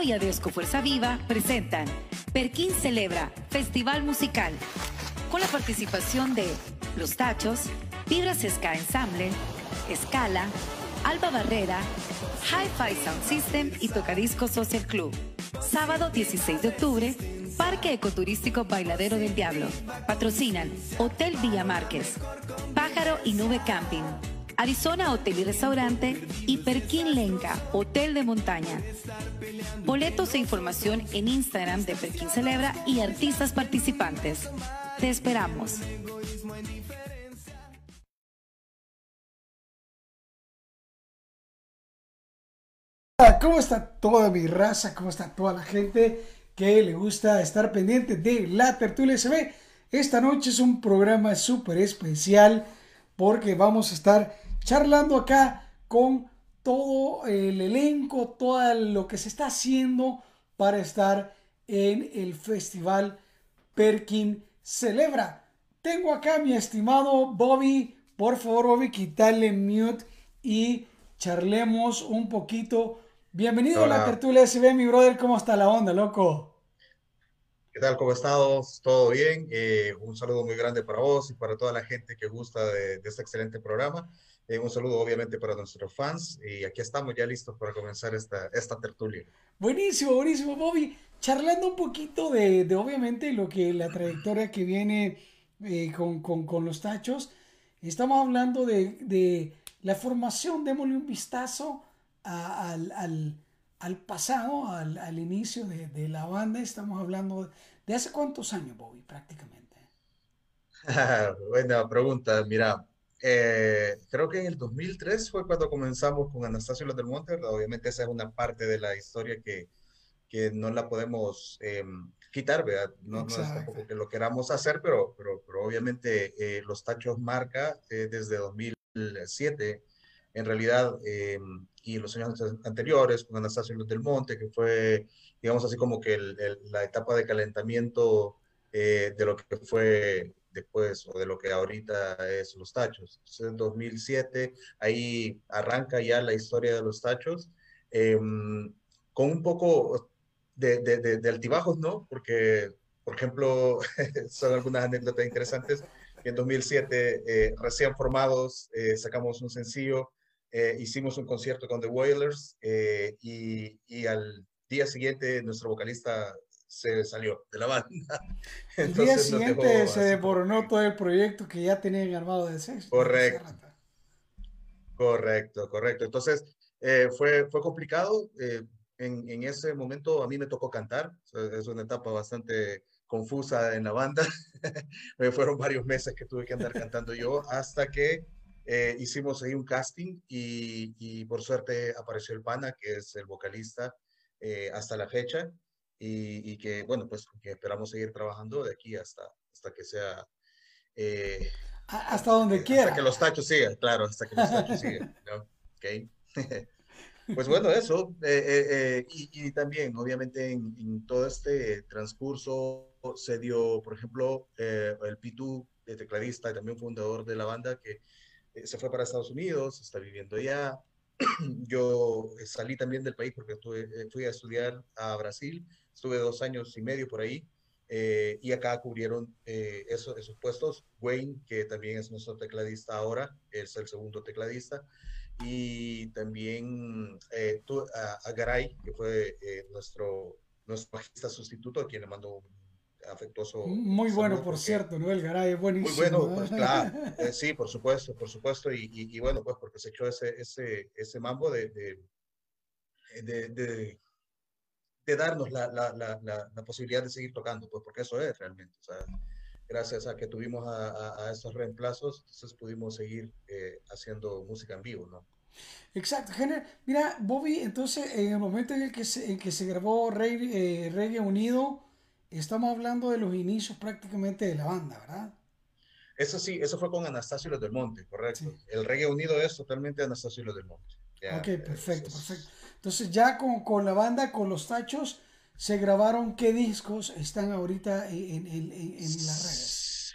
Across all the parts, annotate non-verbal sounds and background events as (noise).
Y Adesco Fuerza Viva presentan Perkin Celebra Festival Musical con la participación de Los Tachos, Vibras Ska Ensemble, Escala, Alba Barrera, Hi-Fi Sound System y Tocadisco Social Club. Sábado 16 de octubre, Parque Ecoturístico Bailadero del Diablo. Patrocinan Hotel Villa Márquez, Pájaro y Nube Camping. Arizona Hotel y Restaurante y Perkin Lenca, Hotel de Montaña. Boletos e información en Instagram de Perkin Celebra y artistas participantes. Te esperamos. ¿Cómo está toda mi raza? ¿Cómo está toda la gente que le gusta estar pendiente de la tertulia SB? Esta noche es un programa súper especial porque vamos a estar charlando acá con todo el elenco, todo lo que se está haciendo para estar en el festival Perkin Celebra. Tengo acá a mi estimado Bobby. Por favor, Bobby, quítale mute y charlemos un poquito. Bienvenido a la tertulia SB, mi brother. ¿Cómo está la onda, loco? ¿Qué tal? ¿Cómo estás? ¿Todo bien? Eh, un saludo muy grande para vos y para toda la gente que gusta de, de este excelente programa. Eh, un saludo obviamente para nuestros fans y aquí estamos ya listos para comenzar esta, esta tertulia. Buenísimo, buenísimo, Bobby. Charlando un poquito de, de, obviamente lo que la trayectoria que viene eh, con, con, con los tachos. Estamos hablando de, de la formación, démosle un vistazo a- al, al- al pasado, al, al inicio de, de la banda. Estamos hablando de hace cuántos años, Bobby, prácticamente. (laughs) Buena pregunta. Mira, Eh, creo que en el 2003 fue cuando comenzamos con Anastasio Los del Monte, obviamente esa es una parte de la historia que, que no la podemos eh, quitar, ¿verdad? No, no, es tampoco que lo queramos hacer, pero, pero, pero obviamente eh, los tachos marca eh, desde 2007, en realidad, eh, y los años anteriores, con Anastasio Luz del Monte, que fue, digamos así como que el, el, la etapa de calentamiento de lo que fue después o de lo que ahorita es los tachos. En 2007, ahí arranca ya la historia de los tachos, con un poco de, de, altibajos, ¿no? Porque, por ejemplo, (laughs) son algunas anécdotas interesantes. En 2007, eh, recién formados, eh, sacamos un sencillo, eh, hicimos un concierto con The Wailers eh, y, al día siguiente nuestro vocalista se salió de la banda. (laughs) El día siguiente se desmoronó todo el proyecto que ya tenían armado de sexo. Correcto. Correcto, correcto. Entonces, fue, fue complicado en, en, ese momento a mí me tocó cantar, es una etapa bastante confusa en la banda, (laughs) fueron varios meses que tuve que andar cantando yo hasta que eh, hicimos ahí un casting y, y, por suerte apareció el pana, que es el vocalista eh, hasta la fecha y, y, que bueno, pues que esperamos seguir trabajando de aquí hasta, hasta que sea... Eh, hasta donde quiera. Hasta que los tachos sigan, claro, hasta que los tachos sigan. ¿no? Okay. (laughs) Pues bueno, eso. Eh, eh, eh, y, y, también, obviamente, en, en, todo este transcurso se dio, por ejemplo, el Pitu, de tecladista y también fundador de la banda, que se fue para Estados Unidos, está viviendo allá. (clears throat) Yo salí también del país porque estuve, fui a estudiar a Brasil, estuve dos años y medio por ahí. y acá cubrieron esos, esos puestos. Wayne, que también es nuestro tecladista ahora, es el segundo tecladista y también eh, tú, a, a, Garay, que fue eh, nuestro, nuestro bajista sustituto, a quien le mando un afectuoso. Muy bueno, por cierto, ¿no? El Garay es buenísimo. Muy bueno, pues (laughs) claro, eh, sí, por supuesto, por supuesto, y, y, y, bueno, pues porque se echó ese, ese, ese mambo de, de, de, de, de darnos la, la, la, la, posibilidad de seguir tocando, pues porque eso es realmente, o sea, gracias a que tuvimos a, a, a estos reemplazos, entonces pudimos seguir eh, haciendo música en vivo, ¿no? Exacto. Mira, Bobby, entonces en el momento en el que se, en que se grabó Reggae, eh, Reggae Unido, estamos hablando de los inicios prácticamente de la banda, ¿verdad? Eso sí, eso fue con Anastasio Los del Monte, correcto. Sí. El Reggae Unido es totalmente Anastasio Los del Monte. Ya, ok, perfecto, es, perfecto. Entonces ya con, con la banda, con los tachos, se grabaron qué discos están ahorita en, en, en, las redes.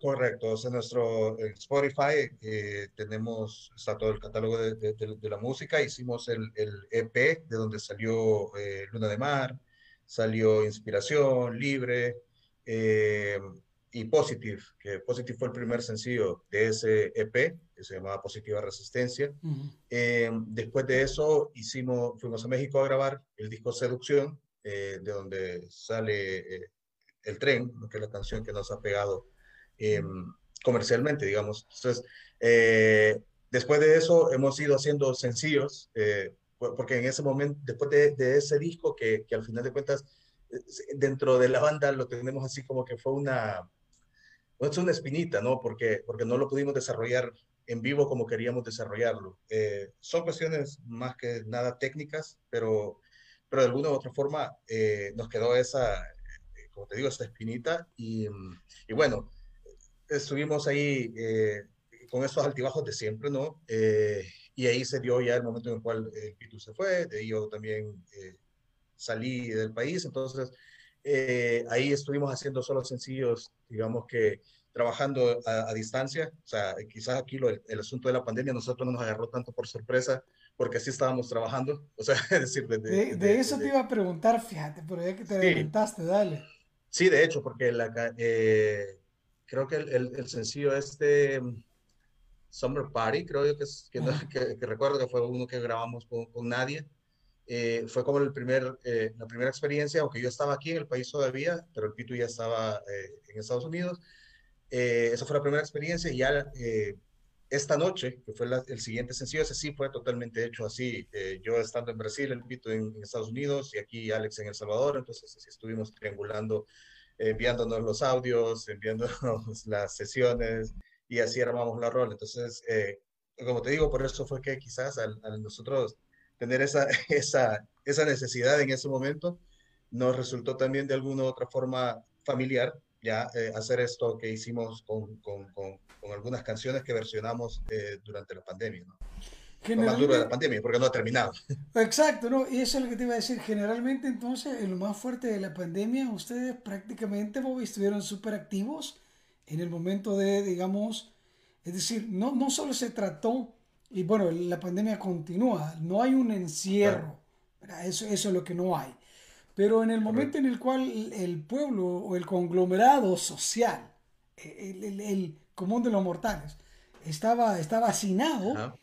Correcto, en nuestro Spotify eh, tenemos, está todo el catálogo de, de, de, la música, hicimos el, el, EP de donde salió eh, Luna de Mar, salió Inspiración, Libre eh, y Positive, que Positive fue el primer sencillo de ese EP, que se llamaba Positiva Resistencia. Uh -huh. después de eso hicimos, fuimos a México a grabar el disco Seducción, eh, de donde sale eh, El Tren, que es la canción que nos ha pegado eh, comercialmente, digamos. Entonces, después de eso hemos ido haciendo sencillos, porque en ese momento, después de, de ese disco, que, que, al final de cuentas, dentro de la banda lo tenemos así como que fue una, es una espinita, ¿no? Porque, porque no lo pudimos desarrollar en vivo como queríamos desarrollarlo. son cuestiones más que nada técnicas, pero pero de alguna u otra forma eh, nos quedó esa, eh, como te digo, esa espinita y, y bueno, estuvimos ahí eh, con esos altibajos de siempre, ¿no? Eh, y ahí se dio ya el momento en el cual eh, Pitu se fue, de ahí yo también salí del país, entonces ahí estuvimos haciendo solo sencillos, digamos que trabajando a, a distancia, o sea, quizás aquí lo, el, el asunto de la pandemia nosotros no nos agarró tanto por sorpresa, porque así estábamos trabajando. (laughs) O sea, es decir, de, de, de, de eso te iba a preguntar, fíjate, pero ya que te sí. adelantaste, dale. Sí, de hecho, porque la, eh, creo que el, el, el, sencillo este Summer Party, creo yo que, es, que, no, que, que, recuerdo que fue uno que grabamos con, con Nadia. Eh, fue como el primer, eh, la primera experiencia, aunque yo estaba aquí en el país todavía, pero el Pitu ya estaba eh, en Estados Unidos. Esa fue la primera experiencia y ya esta noche, que fue la, el siguiente sencillo, ese sí fue totalmente hecho así. Eh, yo estando en Brasil, el Pito en, en, Estados Unidos y aquí Alex en El Salvador, entonces así estuvimos triangulando, eh, enviándonos los audios, (laughs) enviándonos las sesiones y así armamos la rol. Entonces, eh, como te digo, por eso fue que quizás al, al nosotros tener esa, (laughs) esa, esa necesidad en ese momento, nos resultó también de alguna u otra forma familiar ya eh, hacer esto que hicimos con, con, con, con algunas canciones que versionamos eh, durante la pandemia. ¿no? Lo más duro de la pandemia, porque no ha terminado. (laughs) Exacto, ¿no? Y eso es lo que te iba a decir. Generalmente, entonces, en lo más fuerte de la pandemia, ustedes prácticamente, Bobby, estuvieron súper activos en el momento de, digamos, es decir, no, no solo se trató, y bueno, la pandemia continúa, no hay un encierro, ¿verdad? Eso, eso es lo que no hay. Pero en el momento en el cual el, pueblo o el conglomerado social, el, el, el común de los mortales, estaba, estaba hacinado, Ajá.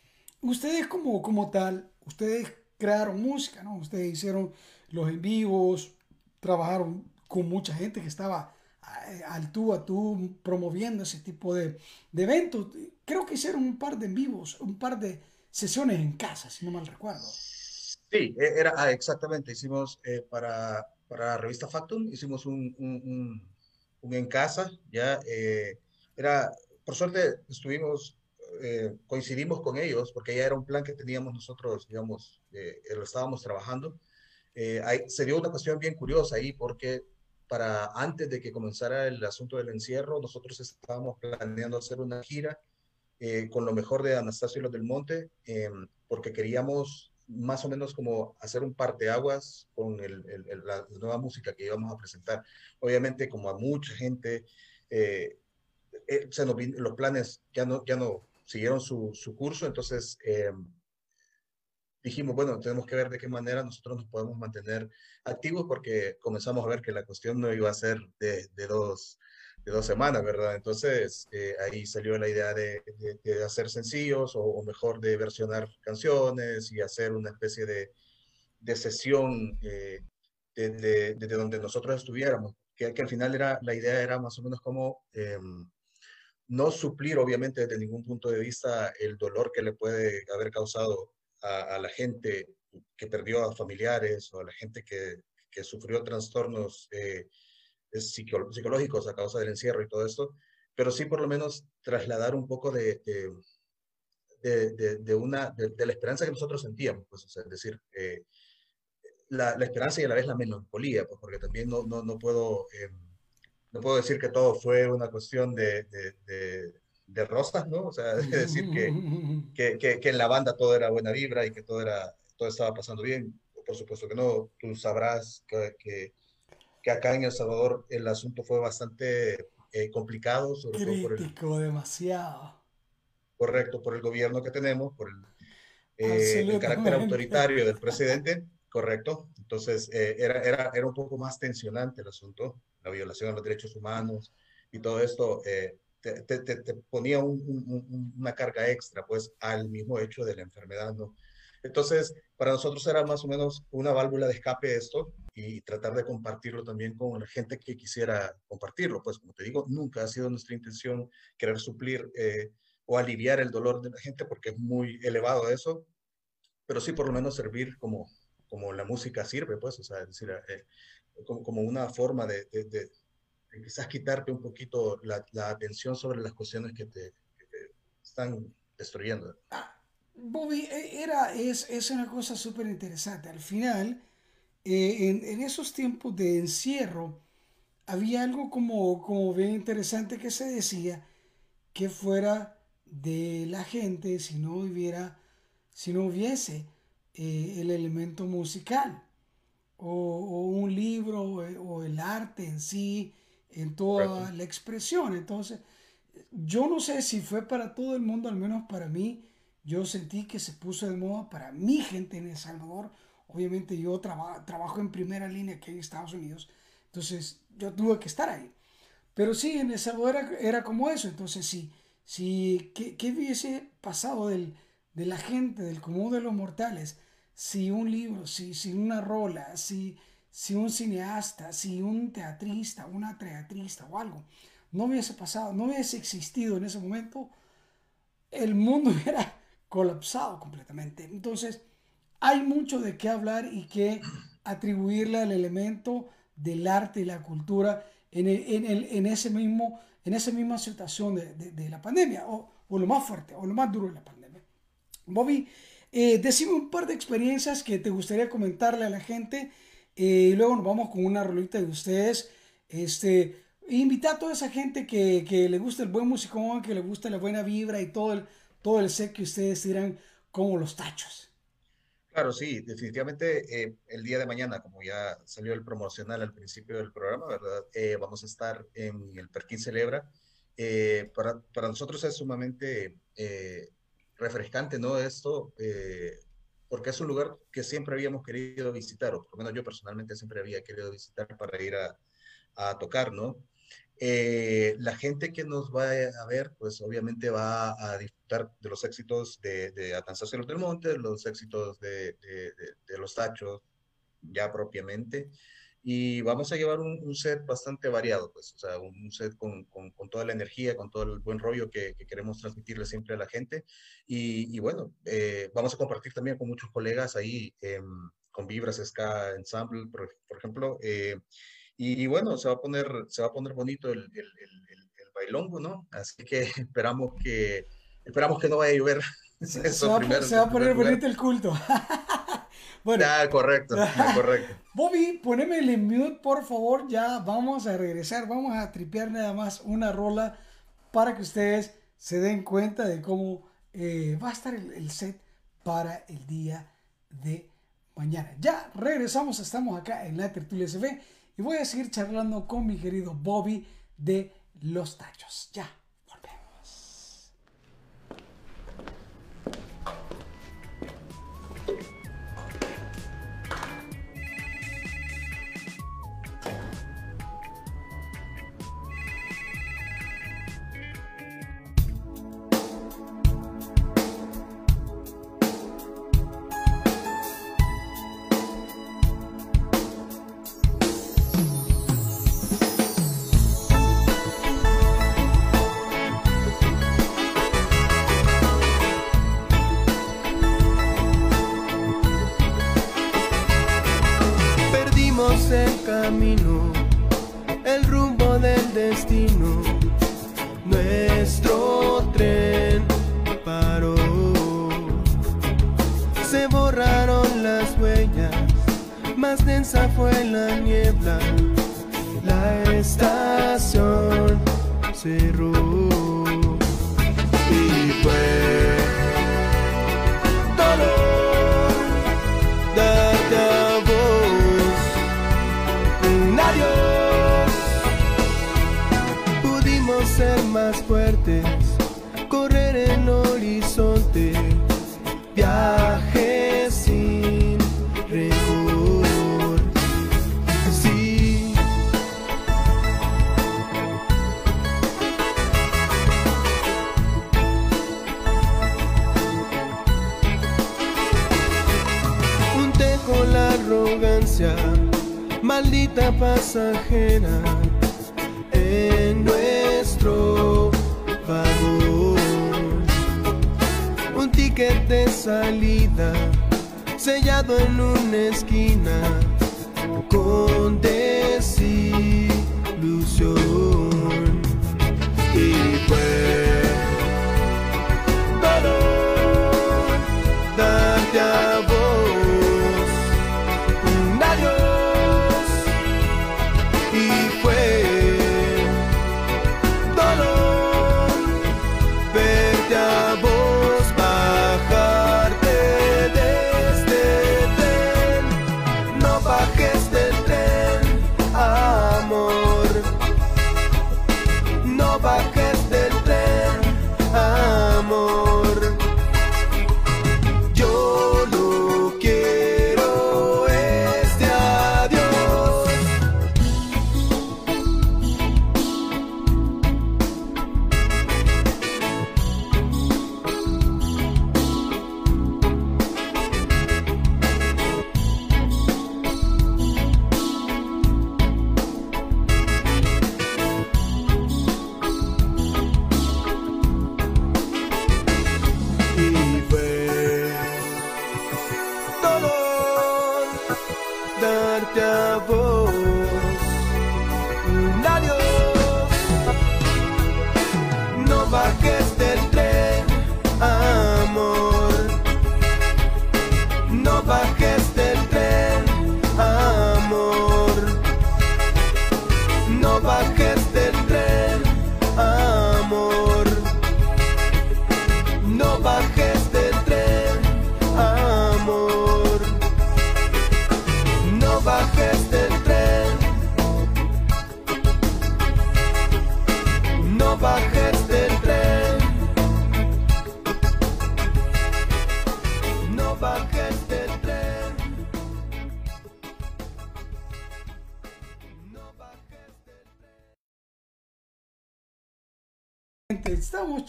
ustedes como, como tal, ustedes crearon música, ¿no? Ustedes hicieron los en vivos, trabajaron con mucha gente que estaba eh, al tú a tú promoviendo ese tipo de, de eventos. Creo que hicieron un par de en vivos, un par de sesiones en casa, si no mal recuerdo. Sí, e- era ah, exactamente. Hicimos eh, para, para la revista Factum, hicimos un, un, en casa, ya eh, era, por suerte estuvimos, eh, coincidimos con ellos, porque ya era un plan que teníamos nosotros, digamos, lo estábamos trabajando. Se dio una cuestión bien curiosa ahí, porque para antes de que comenzara el asunto del encierro, nosotros estábamos planeando hacer una gira con lo mejor de Anastasio y los del Monte, eh, porque queríamos más o menos como hacer un parteaguas con el, la nueva música que íbamos a presentar. Obviamente, como a mucha gente, eh, eh, se nos los planes ya no, ya no siguieron su, su curso, entonces eh, dijimos, bueno, tenemos que ver de qué manera nosotros nos podemos mantener activos porque comenzamos a ver que la cuestión no iba a ser de, de dos, de dos semanas, ¿verdad? Entonces eh, ahí salió la idea de, de- de hacer sencillos o, o mejor de versionar canciones y hacer una especie de, de sesión eh, de, de- desde donde nosotros estuviéramos, que, que al final era, la idea era más o menos como... em, no suplir, obviamente, desde ningún punto de vista el dolor que le puede haber causado a, a la gente que perdió a familiares o a la gente que, que sufrió trastornos eh, psico- psicológicos a causa del encierro y todo esto, pero sí por lo menos trasladar un poco de, de, de- de- una, de, la esperanza que nosotros sentíamos, pues, o sea, es decir, eh, la, la esperanza y a la vez la melancolía, pues, porque también no, no, no puedo... em, no puedo decir que todo fue una cuestión de, de, de- de rosas, ¿no? O sea, (laughs) es decir que, que, que, que en la banda todo era buena vibra y que todo, era, todo estaba pasando bien. Por supuesto que no. Tú sabrás que, que, acá en El Salvador el asunto fue bastante eh, complicado, sobre todo por el, Crítico, demasiado. correcto, por el gobierno que tenemos, por el, eh, el carácter autoritario del presidente, correcto. Entonces, eh, era, era, era un poco más tensionante el asunto, la violación de los derechos humanos y todo esto eh, te, te- te- ponía un- un- una carga extra, pues, al mismo hecho de la enfermedad, ¿no? Entonces, para nosotros era más o menos una válvula de escape esto y tratar de compartirlo también con la gente que quisiera compartirlo. Pues, como te digo, nunca ha sido nuestra intención querer suplir eh, o aliviar el dolor de la gente porque es muy elevado eso, pero sí por lo menos servir como, como la música sirve, pues, o sea, es decir, eh, como, como una forma de, de- de- de quizás quitarte un poquito la, la atención sobre las cuestiones que te, que te están destruyendo. Bobby, eh, era, es, es una cosa súper interesante. Al final, eh, en, en esos tiempos de encierro, había algo como, como bien interesante que se decía que fuera de la gente si no hubiera, si no hubiese eh, el elemento musical o, o un libro o, o el arte en sí, en toda la expresión. Entonces, yo no sé si fue para todo el mundo, al menos para mí, yo sentí que se puso de moda para mi gente en El Salvador. Obviamente yo traba- trabajo en primera línea aquí en Estados Unidos, entonces yo tuve que estar ahí. Pero sí, en El Salvador era, era como eso. Entonces, sí, sí ¿qué, qué hubiese pasado del, de la gente, del común de los mortales, si un libro, si, si una rola, si, si un cineasta, si un teatrista, una teatrista o algo, no hubiese pasado, no hubiese existido en ese momento, el mundo (laughs) hubiera colapsado completamente. Entonces, hay mucho de qué hablar y que atribuirle al elemento del arte y la cultura en, ese mismo, en esa misma situación de, la pandemia, o, lo más fuerte, o lo más duro de la pandemia. Bobby, eh, decime un par de experiencias que te gustaría comentarle a la gente eh, y luego nos vamos con una rolita de ustedes. Este, invita a toda esa gente que, que le gusta el buen musicón, que le gusta la buena vibra y todo el, todo el set que ustedes tiran como los tachos. Claro, sí, definitivamente eh, el día de mañana, como ya salió el promocional al principio del programa, ¿verdad? Eh, vamos a estar en el Perquín Celebra. Eh, para, para nosotros es sumamente eh, refrescante, ¿no? Esto, eh, porque es un lugar que siempre habíamos querido visitar, o por lo menos yo personalmente siempre había querido visitar para ir a, a tocar, ¿no? Eh, la gente que nos va a ver, pues obviamente va a disfrutar de los éxitos de, de Atanzaceros del Monte, los éxitos de, de- de- los Tachos, ya propiamente. Y vamos a llevar un, un set bastante variado, pues, o sea, un, set con, con- con toda la energía, con todo el buen rollo que, que queremos transmitirle siempre a la gente. Y, y bueno, eh, vamos a compartir también con muchos colegas ahí, em, con Vibras Ska Ensemble, por, por ejemplo. eh, y, y bueno, se va a poner, se va a poner bonito el, el, el- el bailongo, ¿no? Así que (laughs) esperamos que, esperamos que no vaya a llover. (laughs) Se, se va, se va a poner bonito el culto. (laughs) bueno, Ya, correcto, ya, (laughs) correcto. Bobby, poneme el mute, por favor. Ya vamos a regresar. Vamos a tripear nada más una rola para que ustedes se den cuenta de cómo eh, va a estar el, el set para el día de mañana. Ya regresamos, estamos acá en la tertulia SV y voy a seguir charlando con mi querido Bobby de Los Tachos. Ya, de salida, sellado en una esquina, con desilusión. Y fue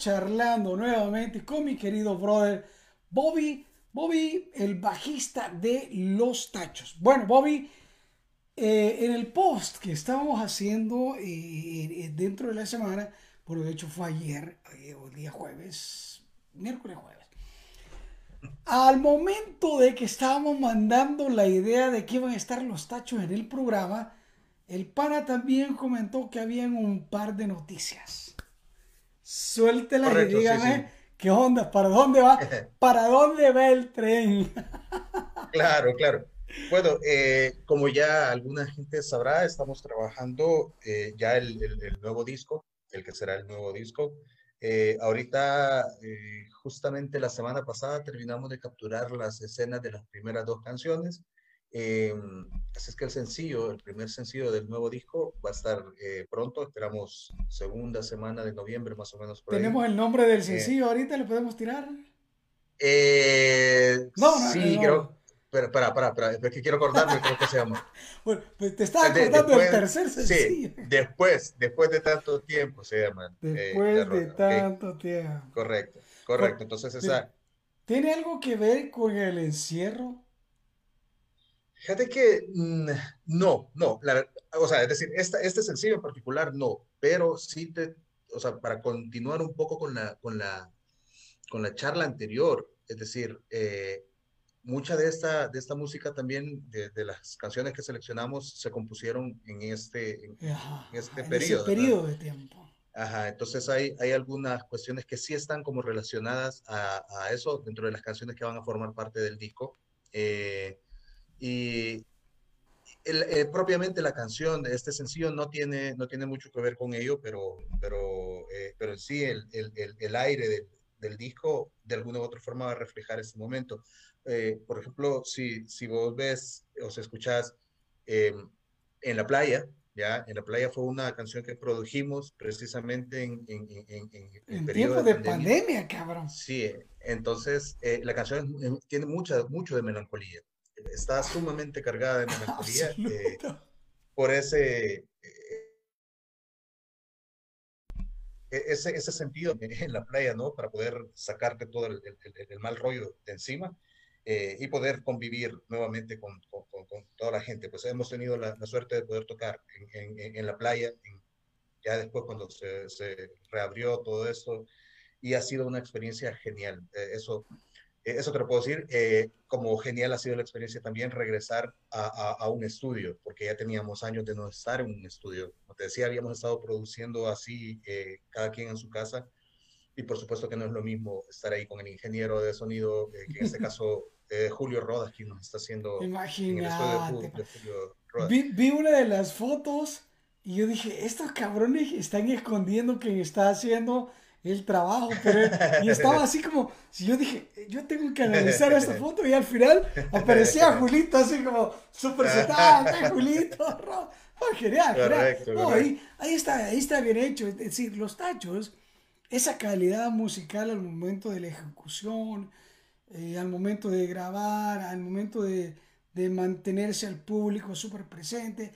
charlando nuevamente con mi querido brother Bobby, Bobby, el bajista de Los Tachos. Bueno, Bobby, eh, en el post que estábamos haciendo eh, eh, dentro de la semana, bueno, de hecho fue ayer, el día jueves, miércoles jueves. Al momento de que estábamos mandando la idea de que iban a estar los tachos en el programa, el pana también comentó que habían un par de noticias. Suéltelas y Correcto, sí, dígame sí. qué onda, para dónde va, (laughs) para dónde va el tren. Claro, (laughs) claro. Bueno, eh, como ya alguna gente sabrá, estamos trabajando eh, ya el, el- el nuevo disco, el que será el nuevo disco. Eh, ahorita, eh, justamente la semana pasada, terminamos de capturar las escenas de las primeras dos canciones. Eh, así es que el sencillo, el primer sencillo del nuevo disco, va a estar eh, pronto. Esperamos segunda semana de noviembre, más o menos. por ahí. Tenemos el nombre del sencillo, ahorita le podemos tirar. Eh, No, no, sí, no. creo. Pero, para, para, para, es que quiero acordarme, creo que se llama. (laughs) Bueno, pues te estaba acordando del después- tercer sencillo. Sí, después, después de tanto tiempo se llama. eh, Después de tanto tiempo. correcto, correcto. Entonces esa, ¿Tiene algo que ver con el encierro? Fíjate que mm, no, no, la- o sea, es decir, esta, este sencillo en particular no, pero sí te, o sea, para continuar un poco con la, con la, con la charla anterior, es decir, eh, mucha de esta, de esta música también, de, de las canciones que seleccionamos, se compusieron en este, en- Ajá, en este en periodo, periodo de tiempo. Ajá, entonces hay, hay algunas cuestiones que sí están como relacionadas a, a eso dentro de las canciones que van a formar parte del disco. Eh, y el- eh, propiamente la canción de este sencillo no tiene, no tiene mucho que ver con ello, pero, pero, eh, pero sí el, el, el, el aire del, del disco de alguna u otra forma va a reflejar ese momento. Eh, por ejemplo, si, si vos ves o si escuchás eh, en la playa, ¿ya? En la playa fue una canción que produjimos precisamente en, en, en, en- el periodo tiempos de pandemia. pandemia, cabrón. Sí, entonces eh, la canción tiene mucha, mucho de melancolía. Está sumamente cargada de melancolía eh, por ese, eh, e- ese, ese sentido en la playa, ¿no? Para poder sacarte todo el, el- el- mal rollo de encima eh, y poder convivir nuevamente con, con- con- toda la gente. Pues hemos tenido la, la suerte de poder tocar en, en- en la playa, en- ya después cuando se, se reabrió todo esto, y ha sido una experiencia genial. Eh, eso, eso te lo puedo decir. Eh, como genial ha sido la experiencia también regresar a, a- a un estudio, porque ya teníamos años de no estar en un estudio. Como te decía, habíamos estado produciendo así, eh, cada quien en su casa, y por supuesto que no es lo mismo estar ahí con el ingeniero de sonido, eh, que en este (laughs) caso eh, Julio Rodas, quien nos está haciendo en el estudio de Imagínate. Julio Rodas. Vi, vi una de las fotos y yo dije, estos cabrones están escondiendo que está haciendo el trabajo, pero y estaba así como, si yo dije, yo tengo que analizar esta (laughs) foto y al final aparecía Julito así como súper sentado, "Ay, Julito, (laughs) Ro-". Ah, genial, genial. Correcto, No, ahí, ahí está, ahí está bien hecho, es decir, los tachos, esa calidad musical al momento de la ejecución, eh, al momento de grabar, al momento de, de mantenerse al público súper presente.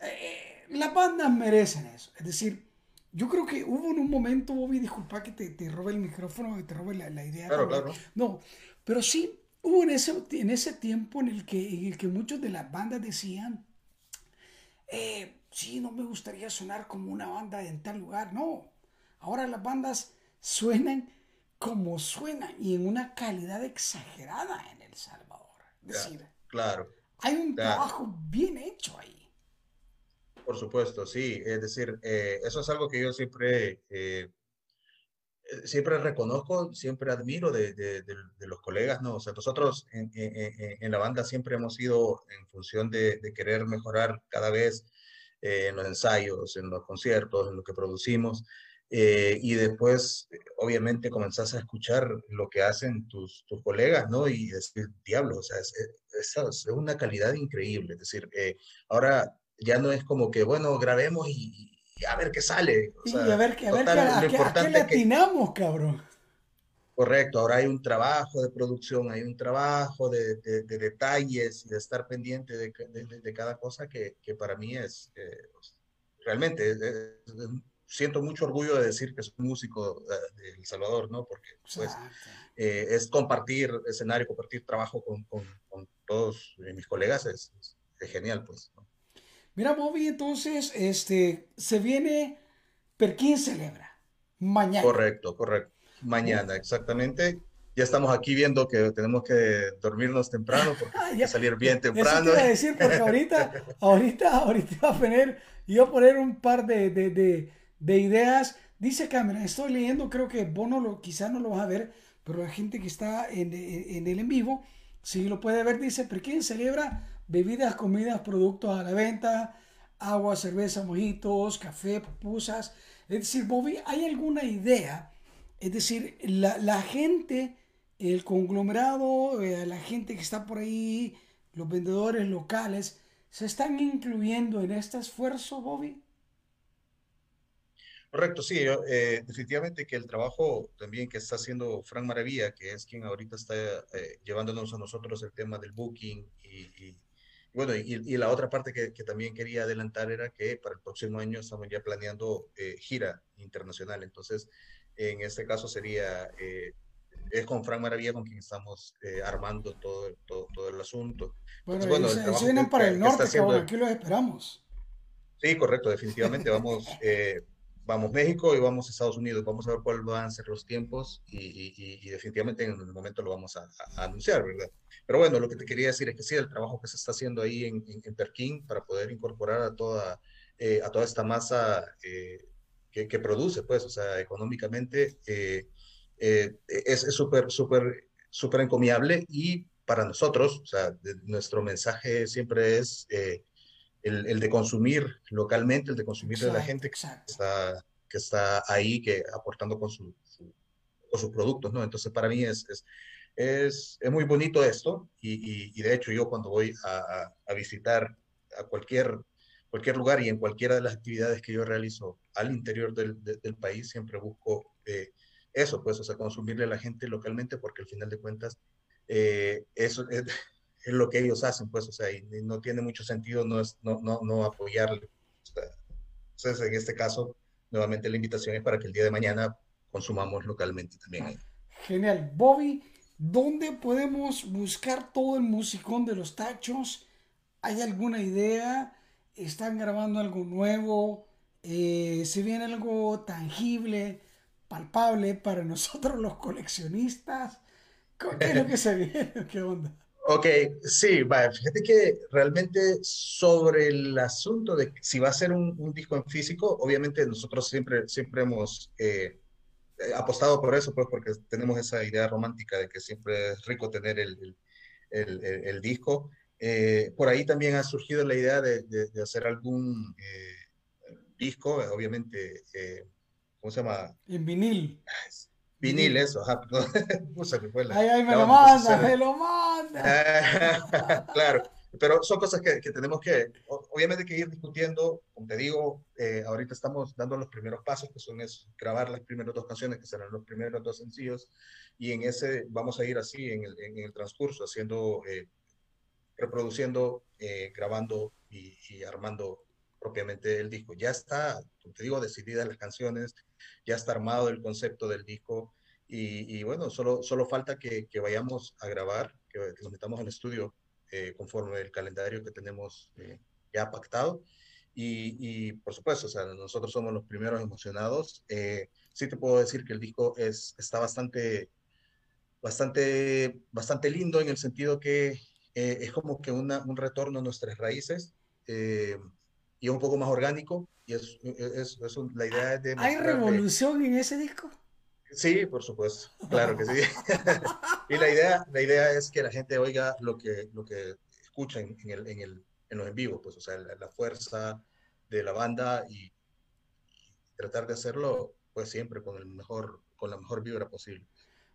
Eh, las bandas merecen eso. Es decir, yo creo que hubo en un momento, Bobby, disculpa que te, te robe el micrófono, que te robe la, la idea. Claro, claro. No, pero sí hubo en ese, en ese tiempo en el, que, en el que muchos de las bandas decían, eh, sí, no me gustaría sonar como una banda en tal lugar. No, ahora las bandas suenan como suenan y en una calidad exagerada en El Salvador. Es decir, Claro. hay un Claro. trabajo bien hecho ahí. Por supuesto, sí. Es decir, eh, eso es algo que yo siempre, eh, siempre reconozco, siempre admiro de, de- los colegas, ¿no? O sea, nosotros en, en- la banda siempre hemos ido en función de, querer mejorar cada vez eh, en los ensayos, en los conciertos, en lo que producimos. y después, obviamente, comenzás a escuchar lo que hacen tus, tus colegas, ¿no? Y decir, diablo, es, es- es una calidad increíble. Es decir, ahora ya no es como que, bueno, grabemos y, y a ver qué sale. O Y a ver, a ver total, a, lo qué- a qué importante le es que- atinamos, cabrón. Correcto, ahora hay un trabajo de producción, hay un trabajo de, de- de detalles y de estar pendiente de, ca- de- de- de cada cosa que, que para mí es, eh, realmente, es- es- es- siento mucho orgullo de decir que soy músico eh, de El Salvador, ¿no? Porque pues, eh, es compartir escenario, compartir trabajo con, con- con todos eh, mis colegas, es, es- es genial, pues. ¿no? Mira, Bobby, entonces, este, se viene Perkin Celebra. Mañana. Correcto, correcto. Mañana, exactamente. Ya estamos aquí viendo que tenemos que dormirnos temprano porque (laughs) Ah, hay que salir bien Eso te temprano. a (laughs) decir, porque ahorita, ahorita, ahorita iba a poner, iba a poner un par de, de, de, de ideas. Dice Cámara, estoy leyendo, creo que vos no lo, quizás no lo vas a ver, pero la gente que está en, en, en el en vivo, sí lo puede ver, dice, Perkin celebra bebidas, comidas, productos a la venta, agua, cerveza, mojitos, café, pupusas. Es decir, Bobby, ¿hay alguna idea? Es decir, la, la gente, el conglomerado, eh, la gente que está por ahí, los vendedores locales, ¿se están incluyendo en este esfuerzo, Bobby? Correcto, sí, eh, definitivamente que el trabajo también que está haciendo Frank Maravilla, que es quien ahorita está eh, llevándonos a nosotros el tema del booking y- bueno, y, y la otra parte que, que también quería adelantar era que para el próximo año estamos ya planeando eh, gira internacional, entonces en este caso sería, eh, es con Frank Maravilla con quien estamos eh, armando todo, todo, todo el asunto. Bueno, Entonces, bueno, trabajo vienen que- para el norte, cabrón, aquí los esperamos. Sí, correcto, definitivamente vamos, (laughs) eh, vamos México y vamos Estados Unidos, vamos a ver cuáles van a ser los tiempos y, y- y- definitivamente en el momento lo vamos a, a- anunciar, ¿verdad? Pero bueno, lo que te quería decir es que sí, el trabajo que se está haciendo ahí en, en, en Perquín para poder incorporar a toda, eh, a toda esta masa eh, que, que produce, pues, o sea, económicamente eh, eh, es súper, súper, súper encomiable y para nosotros, o sea, de- nuestro mensaje siempre es... eh, el, el de consumir localmente, el de consumir de la gente que está, que está ahí, que aportando con, su, su- con sus productos, ¿no? Entonces, para mí es, es, es, es muy bonito esto y, y- y de hecho yo cuando voy a, a- a visitar a cualquier, cualquier lugar y en cualquiera de las actividades que yo realizo al interior del, de- del país, siempre busco eh, eso, pues, o sea, consumirle a la gente localmente porque al final de cuentas eh, eso es, es lo que ellos hacen, pues, o sea, y, no tiene mucho sentido no, es, no, no, no apoyarle. Entonces, en este caso, nuevamente la invitación es para que el día de mañana consumamos localmente también. Genial. Bobby, ¿dónde podemos buscar todo el musicón de los tachos? ¿Hay alguna idea? ¿Están grabando algo nuevo? Eh, ¿Se viene algo tangible, palpable para (laughs) nosotros los coleccionistas? ¿Qué es lo que se viene? ¿Qué onda? Ok, sí, vaya, fíjate que realmente sobre el asunto de si va a ser un, un disco en físico, obviamente nosotros siempre, siempre hemos eh, eh, apostado por eso, pues porque tenemos esa idea romántica de que siempre es rico tener el, el- el- el- el disco. Eh, por ahí también ha surgido la idea de, de- de hacer algún eh, disco, obviamente, eh, ¿cómo se llama? En vinil. Vinil, eso, ajá, (laughs) Ay, ay, me la lo manda, me lo manda. (laughs) Claro, pero son cosas que, que tenemos que, obviamente, que ir discutiendo. Como te digo, eh, ahorita estamos dando los primeros pasos, que son es grabar las primeras dos canciones, que serán los primeros dos sencillos, y en ese vamos a ir así en el, en el transcurso, haciendo, eh, reproduciendo, eh, grabando y, y armando propiamente el disco. Ya está, te digo, decididas las canciones, ya está armado el concepto del disco. Y, y bueno, solo, solo falta que, que vayamos a grabar, que nos metamos al estudio eh, conforme el calendario que tenemos eh, ya pactado. Y, y, por supuesto, o sea, nosotros somos los primeros emocionados. Eh, sí te puedo decir que el disco es, está bastante, bastante, bastante lindo en el sentido que eh, es como que una, un retorno a nuestras raíces eh, y es un poco más orgánico. Y es, es, es un- la idea es de ¿Hay revolución en ese disco? Sí, por supuesto, claro que sí. (laughs) Y la idea, la idea es que la gente oiga lo que, lo que escucha en, el, en, el, en los en vivo, pues, o sea, la, la fuerza de la banda y, y tratar de hacerlo, pues, siempre con el mejor, con la mejor vibra posible.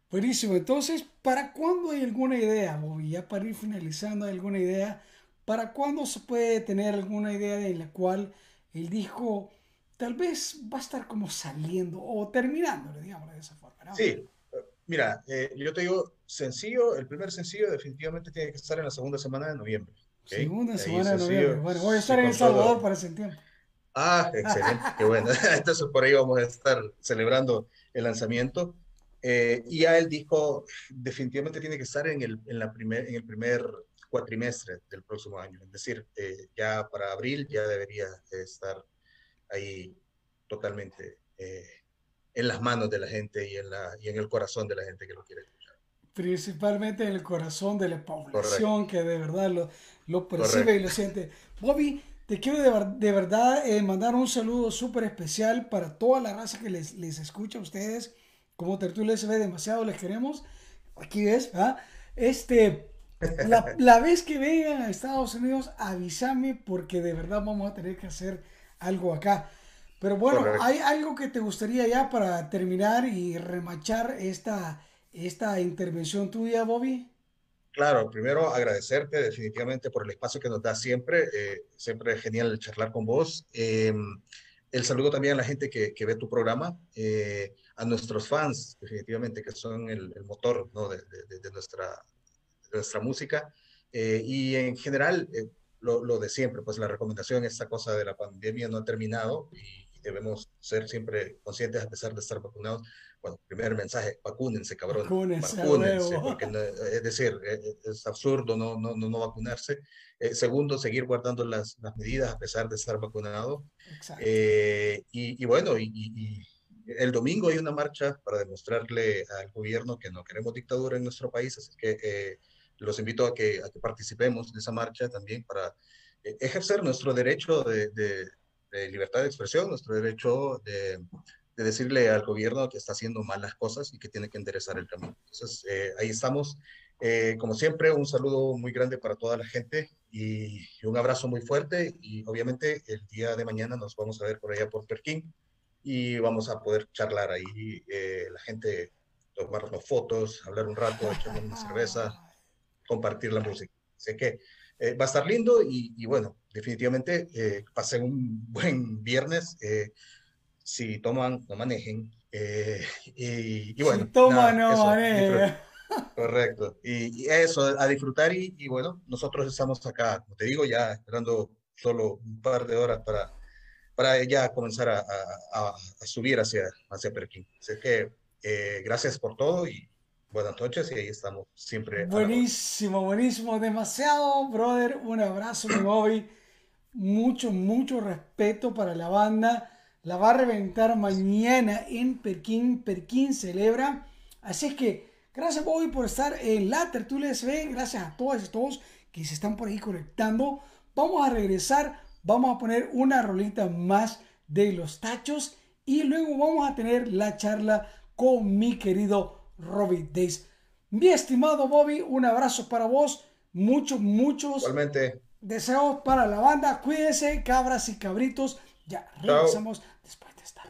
Buenísimo. Entonces, ¿para cuándo hay alguna idea, Bobby? Ya para ir finalizando, ¿hay alguna idea? ¿Para cuándo se puede tener alguna idea en la cual el disco tal vez va a estar como saliendo o terminando, digamos de esa forma. ¿no? Sí, mira, eh, yo te digo, sencillo, el primer sencillo definitivamente tiene que estar en la segunda semana de noviembre. Segunda semana de noviembre. Bueno, voy a estar en El Salvador todo. para ese tiempo. Ah, excelente, qué bueno. (laughs) (laughs) Entonces por ahí vamos a estar celebrando el lanzamiento. Eh, y ya el disco definitivamente tiene que estar en el, en la primer, en el primer cuatrimestre del próximo año. Es decir, eh, ya para abril ya debería estar ahí totalmente eh, en las manos de la gente y en, la, y en el corazón de la gente que lo quiere escuchar. Principalmente en el corazón de la población que de verdad lo, lo percibe Correcto. y lo siente. Bobby, te quiero de, de verdad eh, mandar un saludo súper especial para toda la raza que les, les escucha a ustedes. Como Tertulia se ve demasiado, les queremos. Aquí ves, ¿ah? Este, la, la vez que vengan a Estados Unidos, avísame porque de verdad vamos a tener que hacer algo acá. Pero bueno, Correcto. ¿hay algo que te gustaría ya para terminar y remachar esta, esta intervención tuya, Bobby? Claro, primero agradecerte definitivamente por el espacio que nos da siempre. eh, siempre es genial charlar con vos. Eh, el saludo también a la gente que, que ve tu programa, eh, a nuestros fans, definitivamente, que son el, el motor ¿no? de, de- de nuestra, nuestra música. Eh, y en general, eh, lo, lo de siempre, pues la recomendación, esta cosa de la pandemia no ha terminado y, y debemos ser siempre conscientes a pesar de estar vacunados. Bueno, primer mensaje, vacúnense, cabrón. Vacúnense, Vacúnense, porque no- es decir, eh, eh, es absurdo no, no, no, no vacunarse. Eh, segundo, seguir guardando las, las medidas a pesar de estar vacunado. Eh, y, y bueno, y, y- y el domingo hay una marcha para demostrarle al gobierno que no queremos dictadura en nuestro país, así que eh, los invito a que, a que participemos de esa marcha también para eh, ejercer nuestro derecho de, de- de libertad de expresión, nuestro derecho de, de decirle al gobierno que está haciendo malas cosas y que tiene que enderezar el camino. Entonces, eh, ahí estamos. Eh, como siempre, un saludo muy grande para toda la gente y, y un abrazo muy fuerte. Y obviamente el día de mañana nos vamos a ver por allá por Perquín y vamos a poder charlar ahí, eh, la gente, tomarnos fotos, hablar un rato, echar una cerveza, compartir la música. Así que eh, va a estar lindo y, y bueno, definitivamente eh, pasen un (laughs) buen viernes. eh, si toman, no manejen. eh, y, y bueno, Si toma, nada, no eso, maneje. disfruten. Correcto. Y, y eso, a disfrutar y, bueno, nosotros estamos acá, como te digo, ya esperando solo un par de horas para, para ya comenzar a, a- a- subir hacia, hacia Perquín. Así que eh, gracias por todo y buenas noches y ahí estamos siempre. Buenísimo, buenísimo. Demasiado, brother. Un abrazo, mi Bobby. Mucho, mucho respeto para la banda. La va a reventar mañana en Perquín. Perquín celebra. Así es que, gracias, Bobby, por estar en la tertulia SB. Gracias a todas y todos que se están por ahí conectando. Vamos a regresar. Vamos a poner una rolita más de los tachos. Y luego vamos a tener la charla con mi querido Robbie Days. Mi estimado Bobby, un abrazo para vos. Muchos, muchos Igualmente, deseos para la banda. Cuídense, cabras y cabritos. Ya regresamos después de esta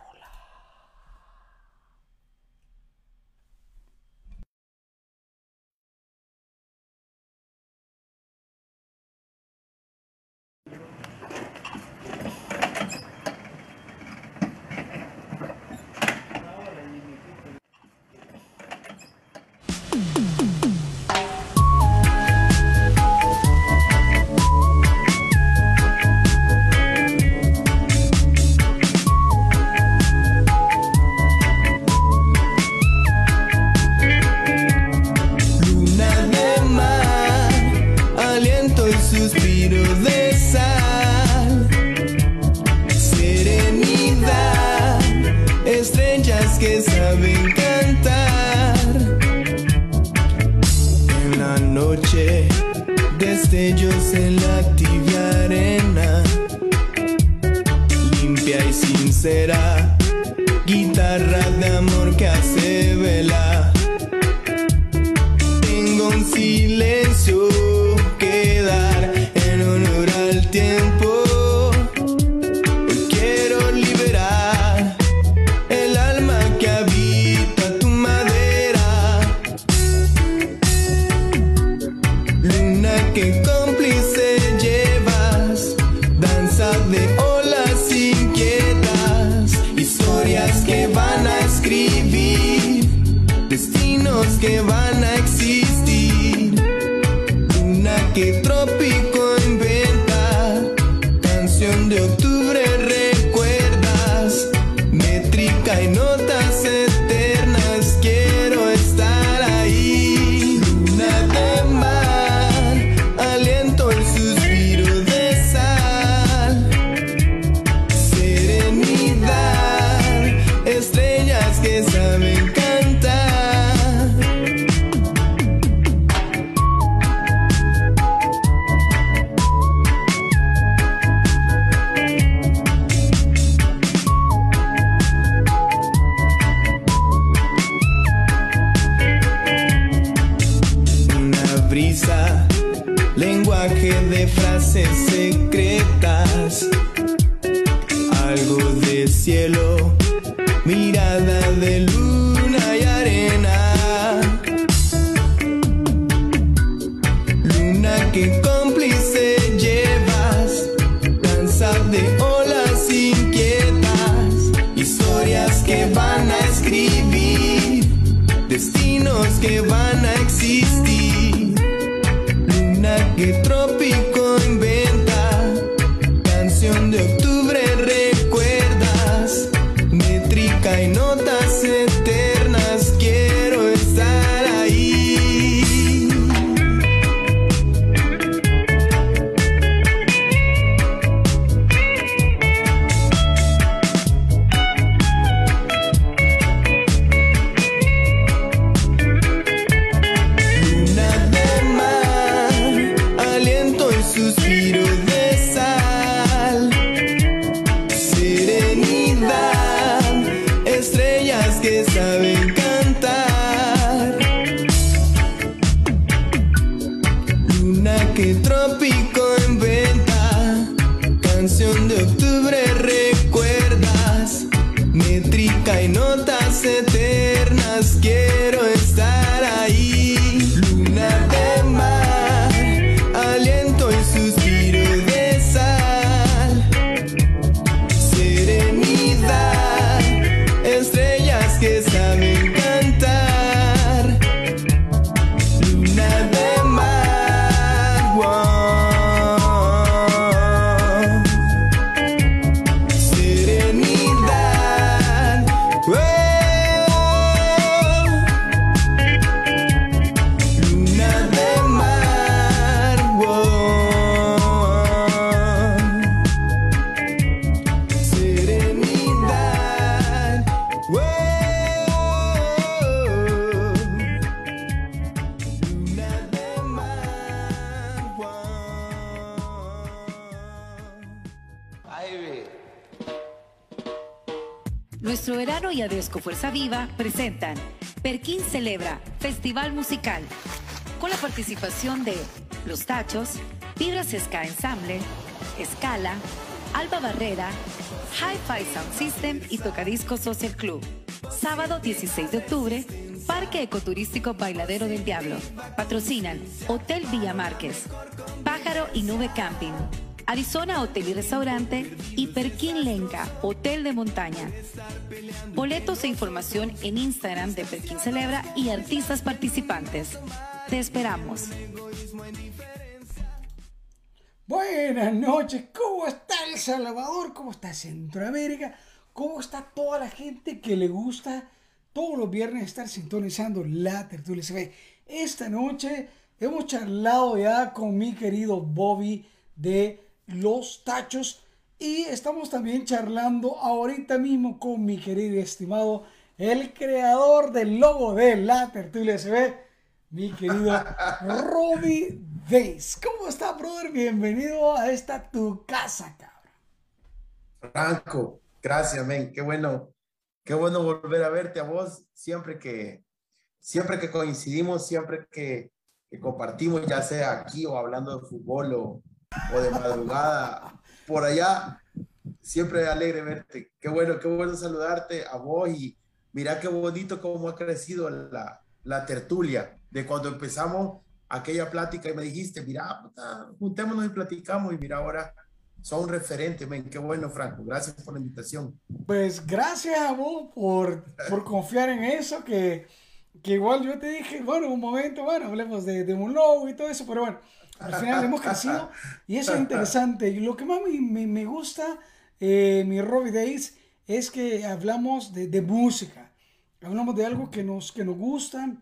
de amor que hace vela. Tengo un silencio que dar en honor al tiempo. Musical con la participación de Los Tachos, Vibras Ska Ensemble, Escala, Alba Barrera, Hi-Fi Sound System y Tocadisco Social Club. Sábado 16 de octubre, Parque Ecoturístico Bailadero del Diablo. Patrocinan Hotel Villa Márquez, Pájaro y Nube Camping, Arizona Hotel y Restaurante y Perkin Lenca, Hotel de Montaña. Boletos e información en Instagram de Perkin Celebra y artistas participantes. Te esperamos. Buenas noches, ¿cómo está El Salvador? ¿Cómo está Centroamérica? ¿Cómo está toda la gente que le gusta todos los viernes estar sintonizando la tertulia CB? Esta noche hemos charlado ya con mi querido Bobby de Los Tachos y estamos también charlando ahorita mismo con mi querido y estimado, el creador del logo de la tertulia CB, mi querido (laughs) Robbie Days. ¿Cómo está, brother? Bienvenido a esta tu casa, cabrón. Franco, gracias, men. Qué bueno, qué bueno volver a verte a vos. Siempre que, siempre que coincidimos, siempre que, que compartimos, ya sea aquí o hablando de fútbol o, o de madrugada, por allá, siempre alegre verte. Qué bueno, qué bueno saludarte a vos y mira qué bonito cómo ha crecido la, la tertulia de cuando empezamos aquella plática y me dijiste, mira, juntémonos y platicamos y mira ahora son un referente, men. Qué bueno, Franco. Gracias por la invitación. Pues gracias a vos por, por confiar en eso, que, que igual yo te dije, bueno, un momento, bueno, hablemos de, de un logo y todo eso, pero bueno, al final hemos crecido y eso es interesante. Y lo que más me, me, me gusta, eh, mi Robbie Days, es que hablamos de, de música, hablamos de algo que nos, que nos gusta,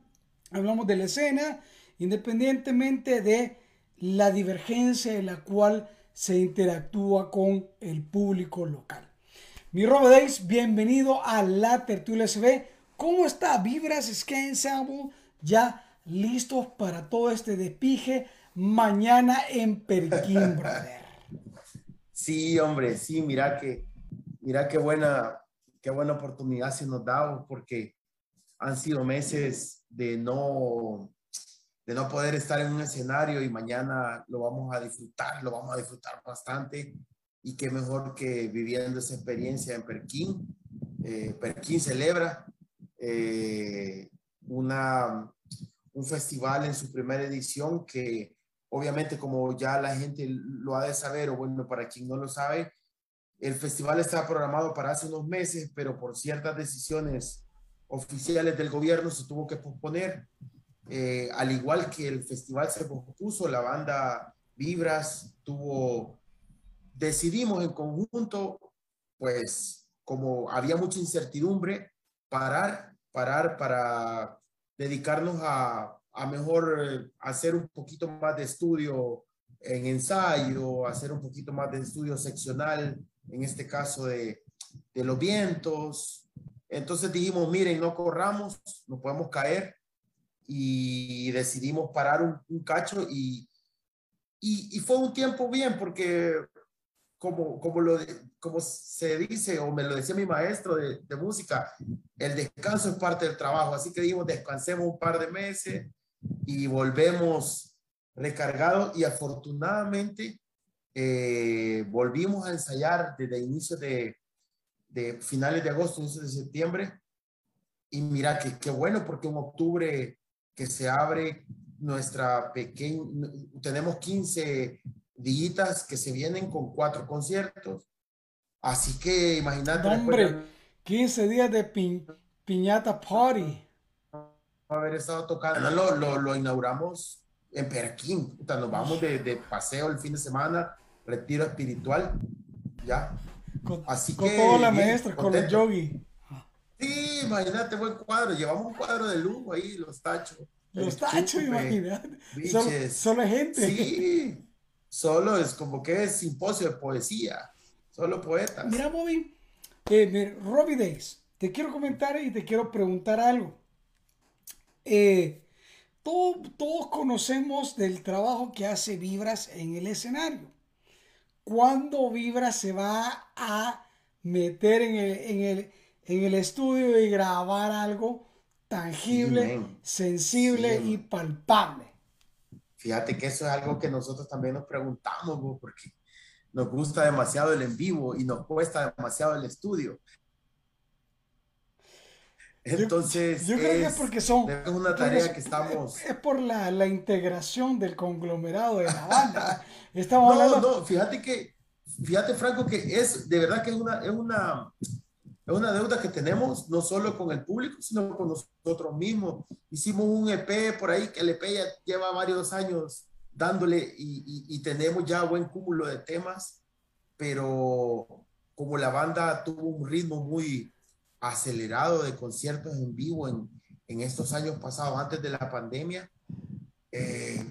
hablamos de la escena, independientemente de la divergencia en la cual se interactúa con el público local. Mi Robo Days, bienvenido a la Tertulia SB. ¿Cómo está? Vibras Ska Ensemble ya listos para todo este despije mañana en Perquín, brother. Sí, hombre, sí, mira que, mira qué buena, qué buena oportunidad se nos da porque han sido meses de no, de no poder estar en un escenario y mañana lo vamos a disfrutar, lo vamos a disfrutar bastante y qué mejor que viviendo esa experiencia en Perquín. Eh, Perquín celebra eh, una, un festival en su primera edición que obviamente como ya la gente lo ha de saber, o bueno, para quien no lo sabe, el festival estaba programado para hace unos meses, pero por ciertas decisiones oficiales del gobierno se tuvo que posponer. Eh, al igual que el festival se pospuso, la banda Vibras tuvo, decidimos en conjunto, pues como había mucha incertidumbre, parar, parar para dedicarnos a, a mejor eh, hacer un poquito más de estudio en ensayo, hacer un poquito más de estudio seccional, en este caso de, de los vientos. Entonces dijimos, miren, no corramos, no podemos caer y decidimos parar un, cacho y, y, y, fue un tiempo bien porque como, como, lo, como se dice o me lo decía mi maestro de, de música, el descanso es parte del trabajo, así que dijimos, descansemos un par de meses y volvemos recargados y afortunadamente eh, volvimos a ensayar desde inicios de, de, finales de agosto, inicios de septiembre. Y mira que qué bueno porque en octubre que se abre nuestra pequeña, tenemos 15 días que se vienen con cuatro conciertos, así que imagínate. Hombre, de... 15 días de pi, piñata party haber estado tocando. Lo, lo, lo inauguramos en Perquín. Nos vamos de, de, paseo el fin de semana, retiro espiritual. Ya. Con, Así con que. toda la maestra, con el yogi. Sí, imagínate, buen cuadro. Llevamos un cuadro de lujo ahí, los tachos. Los tachos, imagínate. Solo, solo gente. Sí. Solo es como que es simposio de poesía. Solo poetas. Mira, Bobby, eh, Robbie Days, te quiero comentar y te quiero preguntar algo. Eh, todo, todos conocemos del trabajo que hace Vibras en el escenario. ¿Cuándo Vibras se va a meter en el, en el, en el estudio y grabar algo tangible, sensible y palpable? Fíjate que eso es algo que nosotros también nos preguntamos, porque nos gusta demasiado el en vivo y nos cuesta demasiado el estudio. Entonces, yo, yo creo es, que es porque son es una tarea que, estamos. Es por la, la, integración del conglomerado de la (laughs) banda. Estamos no, hablando... no, fíjate que, fíjate, Franco, que es de verdad que es una, es una, es una deuda que tenemos, no solo con el público, sino con nosotros mismos. Hicimos un EP por ahí, que el EP ya lleva varios años dándole y, y, y tenemos ya buen cúmulo de temas, pero como la banda tuvo un ritmo muy acelerado de conciertos en vivo en, en estos años pasados, antes de la pandemia, eh,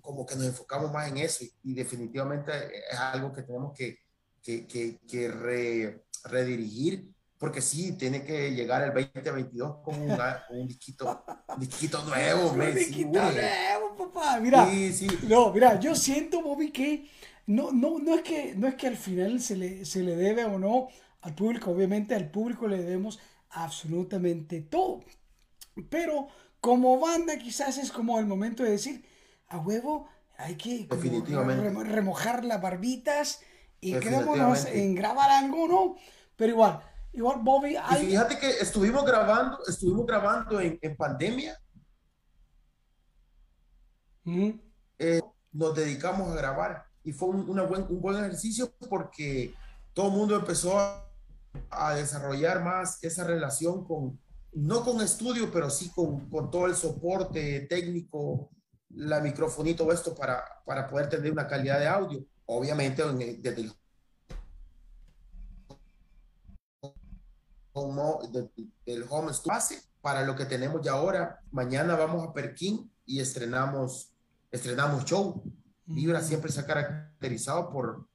como que nos enfocamos más en eso y, y, definitivamente es algo que tenemos que, que, que, que re, redirigir, porque sí, tiene que llegar el 2022 con un, (laughs) con un disquito, un disquito nuevo. un disquito nuevo, papá. Mira, sí, sí. No, mira, yo siento, Bobby, que no, no, no, es que no es que al final se le, se le debe o no al público. Obviamente al público le debemos absolutamente todo. Pero como banda quizás es como el momento de decir, a huevo, hay que Definitivamente. remojar las barbitas y quedémonos en grabar algo, ¿no? Pero igual, igual Bobby... Hay... Y fíjate que estuvimos grabando, estuvimos grabando en, en pandemia. Eh, nos dedicamos a grabar y fue un, una buen, un buen ejercicio porque todo el mundo empezó a a desarrollar más esa relación con, no con estudio, pero sí con, con todo el soporte técnico, la microfonía y todo esto para, para poder tener una calidad de audio. Obviamente desde el home, del home studio para lo que tenemos ya ahora. Mañana vamos a Perquín y estrenamos, estrenamos show. Vibra siempre se ha caracterizado por,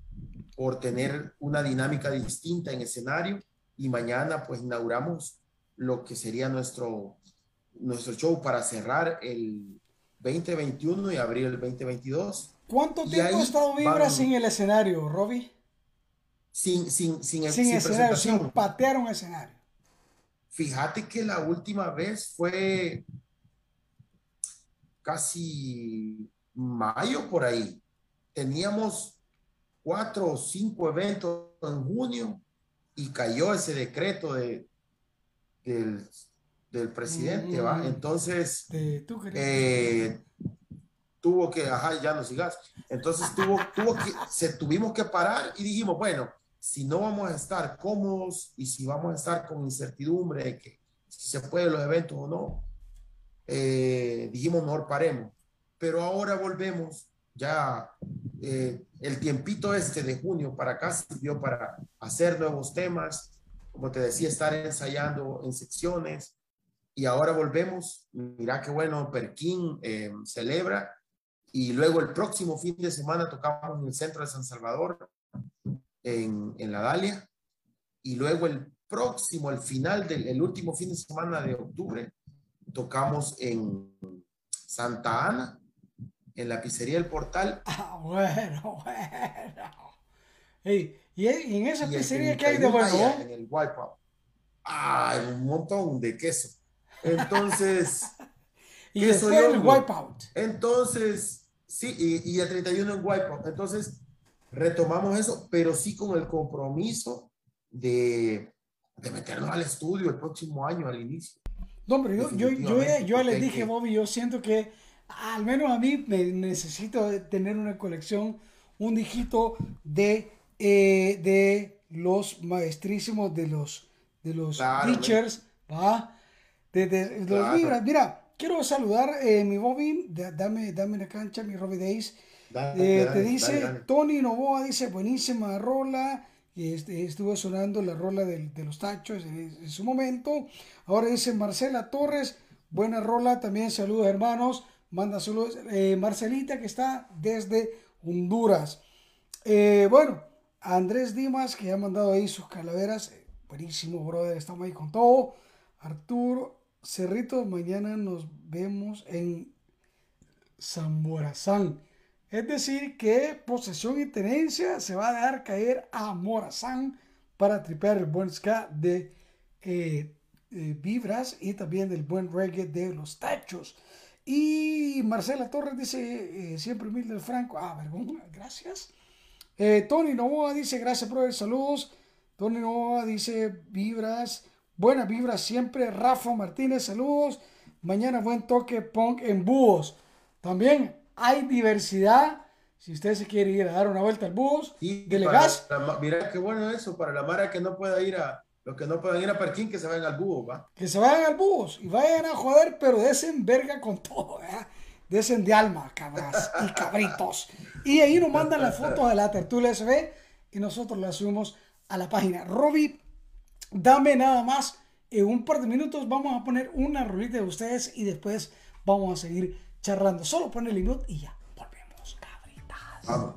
por tener una dinámica distinta en escenario y mañana pues inauguramos lo que sería nuestro, nuestro show para cerrar el 2021 y abrir el 2022. ¿Cuánto y tiempo ha estado Vibra sin el escenario, Robbie? Sin, sin, sin, sin, sin escenario, sin patear un escenario. Fíjate que la última vez fue casi mayo por ahí. Teníamos cuatro o cinco eventos en junio y cayó ese decreto de, del, del presidente, ¿va? Mm. Entonces, De- ¿tú eh, tuvo que, ajá, ya no sigas. Entonces tuvo, tuvo que, se tuvimos que parar y dijimos, bueno, si no vamos a estar cómodos y si vamos a estar con incertidumbre de que si se pueden los eventos o no, eh, dijimos mejor paremos. Pero ahora volvemos, ya eh, el tiempito este de junio para acá sirvió para hacer nuevos temas, como te decía, estar ensayando en secciones, y ahora volvemos. Mira qué bueno, Perquín eh, celebra. Y luego el próximo fin de semana tocamos en el centro de San Salvador, en, en la Dalia. Y luego el próximo, el final del el último fin de semana de octubre, tocamos en Santa Ana, en la pizzería El Portal. (laughs) Ah, bueno, bueno. Ey, y y en esa y el pizzería que hay de 31 bueno, En el Wipeout. Ah, un montón de queso. Entonces. (laughs) y queso después el hongo. wipeout. Entonces, sí, y, y el 31 en Wipeout. Entonces, retomamos eso, pero sí con el compromiso de, de meternos al estudio el próximo año, al inicio. No, hombre, yo, yo, yo, yo les dije, Bobby, yo siento que al menos a mí me necesito de tener una colección, un dígito de, eh, de los maestrísimos, de los, de los Claro, teachers, ¿va? De, de los Claro. libras. Mira, quiero saludar eh, mi da- dame, dame la cancha, mi Robbie Days. Dale, Eh, dale, te dice, dale. Tony Novoa dice, buenísima rola. Este, estuvo sonando la rola del- de, los tachos en, en su momento. Ahora dice Marcela Torres, buena rola. También saludos hermanos. Manda saludos eh, Marcelita que está desde Honduras. Eh, bueno, Andrés Dimas que ha mandado ahí sus calaveras. Eh, Buenísimo, brother. Estamos ahí con todo. Arturo Cerrito, mañana nos vemos en Zamorazán. Es decir, que posesión y tenencia se va a dejar caer a Morazán para tripear el buen ska de eh, eh, Vibras y también del buen reggae de los tachos. Y Marcela Torres dice, eh, siempre humilde el Franco. Ah, vergüenza, gracias. Eh, Tony Novoa dice, gracias, brother, saludos. Tony Novoa dice, vibras, buenas vibras siempre. Rafa Martínez, saludos. Mañana buen toque punk en búhos. También hay diversidad. Si usted se quiere ir a dar una vuelta al búhos, Y dele para gas. la mira qué bueno eso, para la Mara que no pueda ir a, los que no puedan ir a Perquín, que se vayan al búho, ¿va? Que se vayan al búhos y vayan a joder, pero desen verga con todo, ¿verdad? Desen de alma, cabras y cabritos. Y ahí nos mandan las fotos de la tertulia SB y nosotros las subimos a la página. Robbie, dame nada más. En un par de minutos vamos a poner una rolita de ustedes y después vamos a seguir charlando. Solo pon el input y ya. Volvemos, cabritas. Vamos.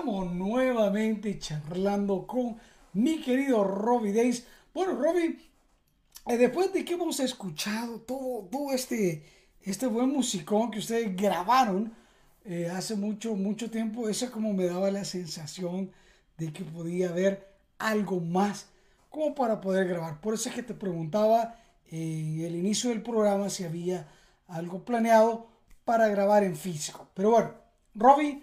Estamos nuevamente charlando con mi querido Robbie Days. Bueno, Robbie, eh, después de que hemos escuchado todo, todo este, este buen musicón que ustedes grabaron eh, hace mucho, mucho tiempo, eso como me daba la sensación de que podía haber algo más como para poder grabar. Por eso es que te preguntaba en el inicio del programa si había algo planeado para grabar en físico. Pero bueno, Robbie,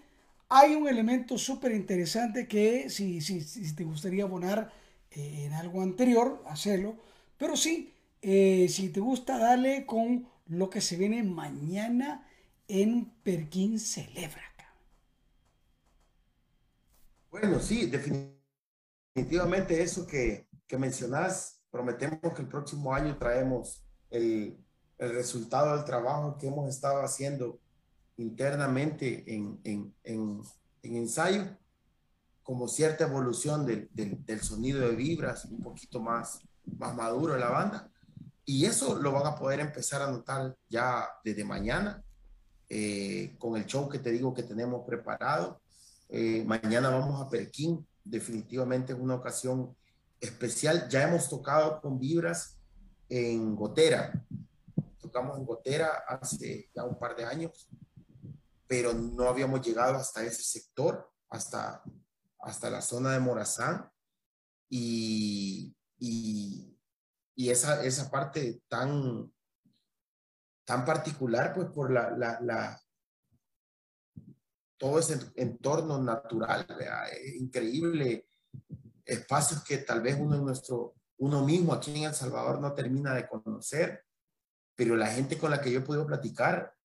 hay un elemento súper interesante que si, si, si, te gustaría abonar eh, en algo anterior, hacerlo. Pero sí, eh, si te gusta, dale con lo que se viene mañana en Perkin Celebra. Bueno, sí, definitivamente eso que, que mencionás, prometemos que el próximo año traemos el, el resultado del trabajo que hemos estado haciendo internamente en, en, en, en ensayo, como cierta evolución del, del, del, sonido de vibras, un poquito más, más maduro de la banda. Y eso lo van a poder empezar a notar ya desde mañana, eh, con el show que te digo que tenemos preparado. Eh, mañana vamos a Perquín, definitivamente es una ocasión especial. Ya hemos tocado con vibras en Gotera, tocamos en Gotera hace ya un par de años pero no habíamos llegado hasta ese sector, hasta, hasta la zona de Morazán. Y, y, y esa, esa parte tan, tan particular, pues por la, la, la todo ese entorno natural, es increíble, espacios que tal vez uno nuestro, uno mismo aquí en El Salvador no termina de conocer, pero la gente con la que yo he podido platicar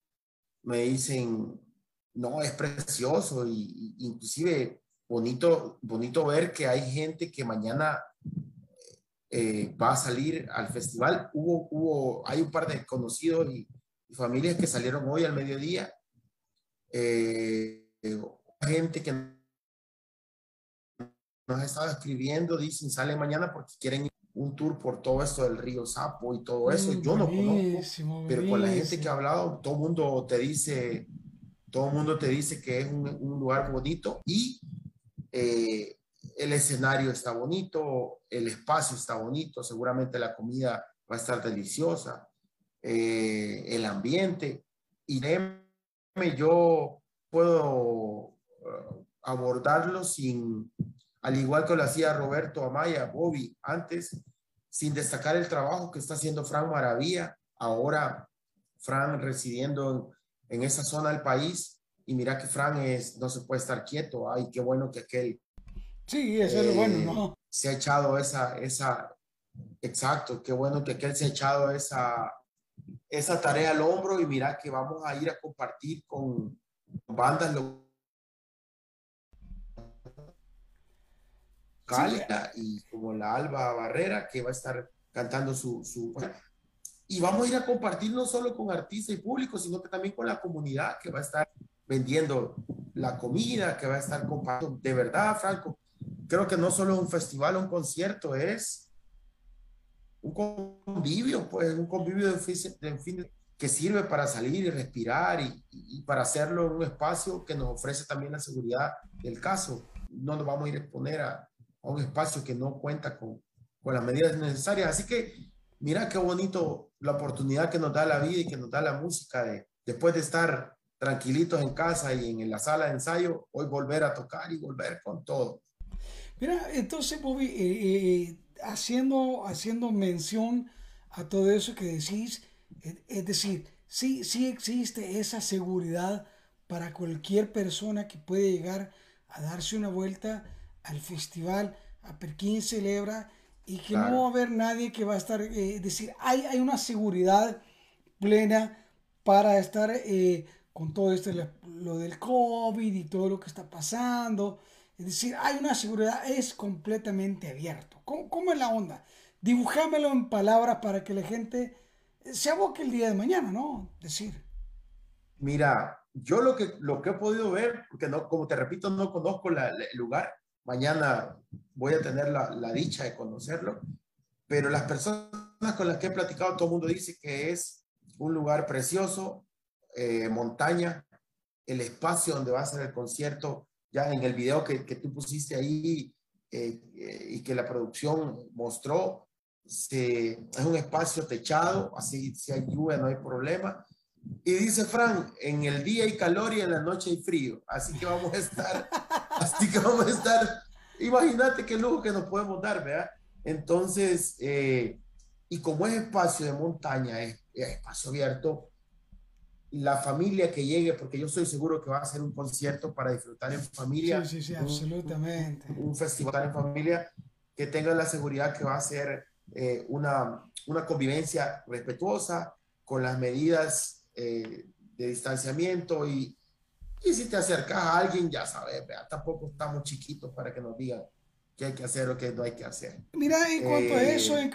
me dicen, no, es precioso y, inclusive bonito, bonito ver que hay gente que mañana eh, va a salir al festival. Hubo, hubo, hay un par de conocidos y, familias que salieron hoy al mediodía. Eh, gente que nos ha estado escribiendo, dicen, salen mañana porque quieren un tour por todo esto del río Sapo y todo eso. Yo no conozco, pero con la gente que ha hablado, todo el mundo te dice, todo el mundo te dice que es un, lugar bonito y eh, el escenario está bonito, el espacio está bonito, seguramente la comida va a estar deliciosa, eh, el ambiente. Y yo puedo uh, abordarlo sin, al igual que lo hacía Roberto Amaya, Bobby, antes, sin destacar el trabajo que está haciendo Fran Maravilla, ahora Fran residiendo en esa zona del país. Y mira que Fran es, no se puede estar quieto. Ay, qué bueno que aquel. Sí, eso es lo bueno, eh, ¿no? Se ha echado esa, esa, exacto, qué bueno que aquel se ha echado esa, esa tarea al hombro y mira que vamos a ir a compartir con bandas locales y como la Alba Barrera que va a estar cantando su, su y vamos a ir a compartir no solo con artistas y público, sino que también con la comunidad que va a estar vendiendo la comida, que va a estar compartiendo. De verdad, Franco, creo que no solo un festival, un concierto, es un convivio, pues un convivio de fin, fin que sirve para salir y respirar y, y, para hacerlo en un espacio que nos ofrece también la seguridad del caso. No nos vamos a ir a exponer a, a un espacio que no cuenta con, con las medidas necesarias. Así que mira qué bonito la oportunidad que nos da la vida y que nos da la música de después de estar tranquilitos en casa y en la sala de ensayo, hoy volver a tocar y volver con todo. Mira, entonces, Bobby, eh, eh, haciendo, haciendo mención a todo eso que decís, es decir, sí, sí existe esa seguridad para cualquier persona que puede llegar a darse una vuelta al festival, a Perkin Celebra, y que claro. no va a haber nadie que va a estar, eh, decir, hay, hay una seguridad plena para estar eh, con todo esto, lo del COVID y todo lo que está pasando. Es decir, hay una seguridad, es completamente abierto. ¿Cómo, cómo es la onda? Dibujámelo en palabras para que la gente se aboque el día de mañana, ¿no? Decir. Mira, yo lo que, lo que he podido ver, porque no, como te repito, no conozco la, el lugar, mañana voy a tener la, la, dicha de conocerlo, pero las personas con las que he platicado, todo el mundo dice que es un lugar precioso, eh, montaña, el espacio donde va a ser el concierto, ya en el video que, que tú pusiste ahí eh, eh, y que la producción mostró, se, es un espacio techado, así si hay lluvia no hay problema. Y dice Fran, en el día hay calor y en la noche hay frío, así que vamos a estar, (laughs) así que vamos a estar, imagínate qué lujo que nos podemos dar, ¿verdad? Entonces, eh, y como es espacio de montaña, es, es espacio abierto, la familia que llegue, porque yo estoy seguro que va a ser un concierto para disfrutar en familia. Sí, sí, sí, un- absolutamente. Un, festival en familia que tenga la seguridad que va a ser eh, una, una convivencia respetuosa con las medidas eh, de distanciamiento y, y si te acercas a alguien, ya sabes, vea, tampoco estamos chiquitos para que nos digan qué hay que hacer o qué no hay que hacer. Mira, en cuanto a Eh, eso, eh,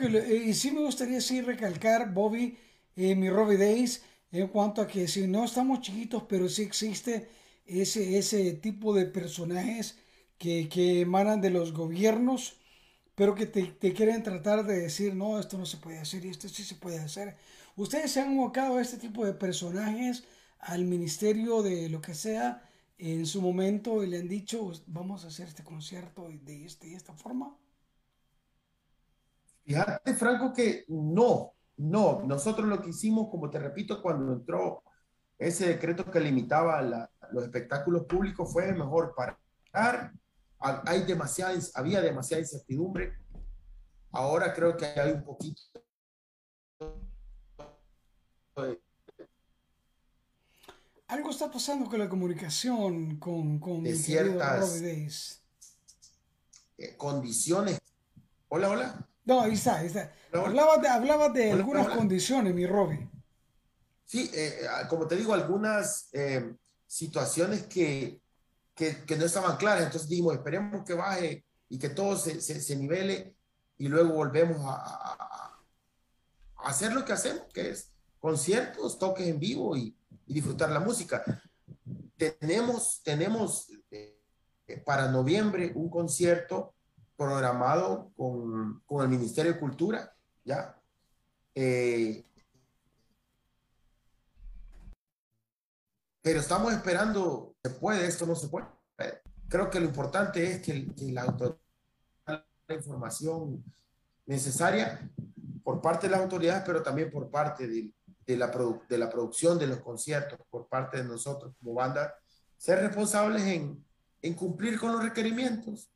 y sí me gustaría sí recalcar, Bobby, eh, mi Robbie Days, en cuanto a que si no estamos chiquitos, pero sí existe ese, ese tipo de personajes que, que emanan de los gobiernos, pero que te, te quieren tratar de decir, no, esto no se puede hacer y esto sí se puede hacer. ¿Ustedes se han evocado a este tipo de personajes al ministerio de lo que sea en su momento y le han dicho, vamos a hacer este concierto de esta y esta forma? Fíjate, Franco, que no, no. Nosotros lo que hicimos, como te repito, cuando entró ese decreto que limitaba los espectáculos públicos, fue mejor parar. Ha- Hay demasiada, había demasiada incertidumbre. Ahora creo que hay un poquito de- Algo está pasando con la comunicación con, con De mi querido ciertas- Days. eh, condiciones. Hola, hola. No, ahí está, ahí está. Hola, hola. Hablaba de, hablaba de Hola, algunas hola. condiciones, mi Robbie. Sí, eh, eh, como te digo, algunas eh, situaciones que, que, que no estaban claras. Entonces dijimos, esperemos que baje y que todo se, se, se nivele y luego volvemos a- a hacer lo que hacemos, que es conciertos, toques en vivo y, y disfrutar la música. Tenemos, tenemos eh, para noviembre un concierto programado con, con el Ministerio de Cultura, ¿ya? Eh, pero estamos esperando, ¿se puede? Esto no se puede. Creo que lo importante es que, la autoridad la información necesaria por parte de las autoridades, pero también por parte de, de la, de la producción de los conciertos, por parte de nosotros como banda, ser responsables en, en cumplir con los requerimientos.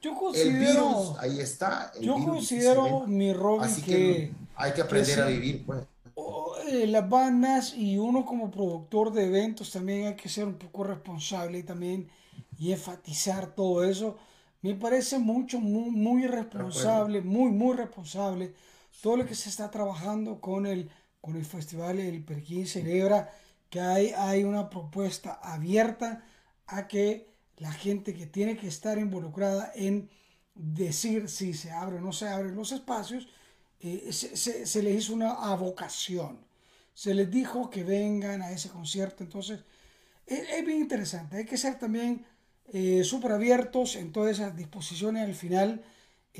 Yo El considero, virus, ahí está. el yo virus considero, mi Robbie, Así que, que hay que aprender a sí. vivir, pues. oh, eh, las bandas y uno como productor de eventos también hay que ser un poco responsable y también y enfatizar todo eso. Me parece mucho, muy, muy responsable, muy, muy responsable todo lo que se está trabajando con el, con el festival El Perquín Celebra, que hay, hay una propuesta abierta a que la gente que tiene que estar involucrada en decir si se abre o no se abren los espacios, eh, se, se- se les hizo una avocación. Se les dijo que vengan a ese concierto. Entonces, es, es bien interesante. Hay que ser también eh, súper abiertos en todas esas disposiciones. Al final,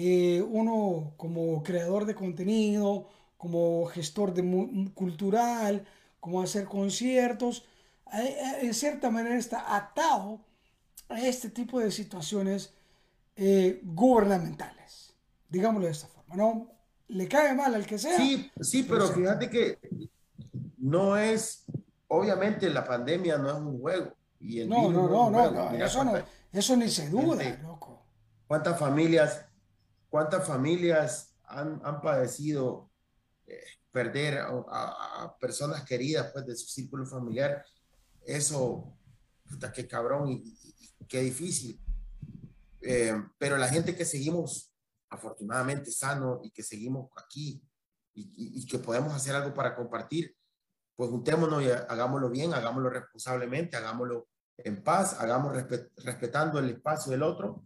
eh, uno como creador de contenido, como gestor de cultural, como hacer conciertos, eh, eh, en cierta manera está atado a este tipo de situaciones eh, gubernamentales. Digámoslo de esta forma. No le cae mal al que sea. Sí, sí, pero fíjate que no es, obviamente la pandemia no es un juego. Y el No, virus no, no, no, no, Mira eso no, eso ni se duda, gente- loco. cuántas familias, cuántas familias han, han padecido eh, perder a, a- a personas queridas pues, de su círculo familiar. Eso, puta, qué cabrón y, y- qué difícil. Eh, pero la gente que seguimos afortunadamente sano y que seguimos aquí y, y- y que podemos hacer algo para compartir, pues juntémonos y hagámoslo bien, hagámoslo responsablemente, hagámoslo en paz, hagamos respe- respetando el espacio del otro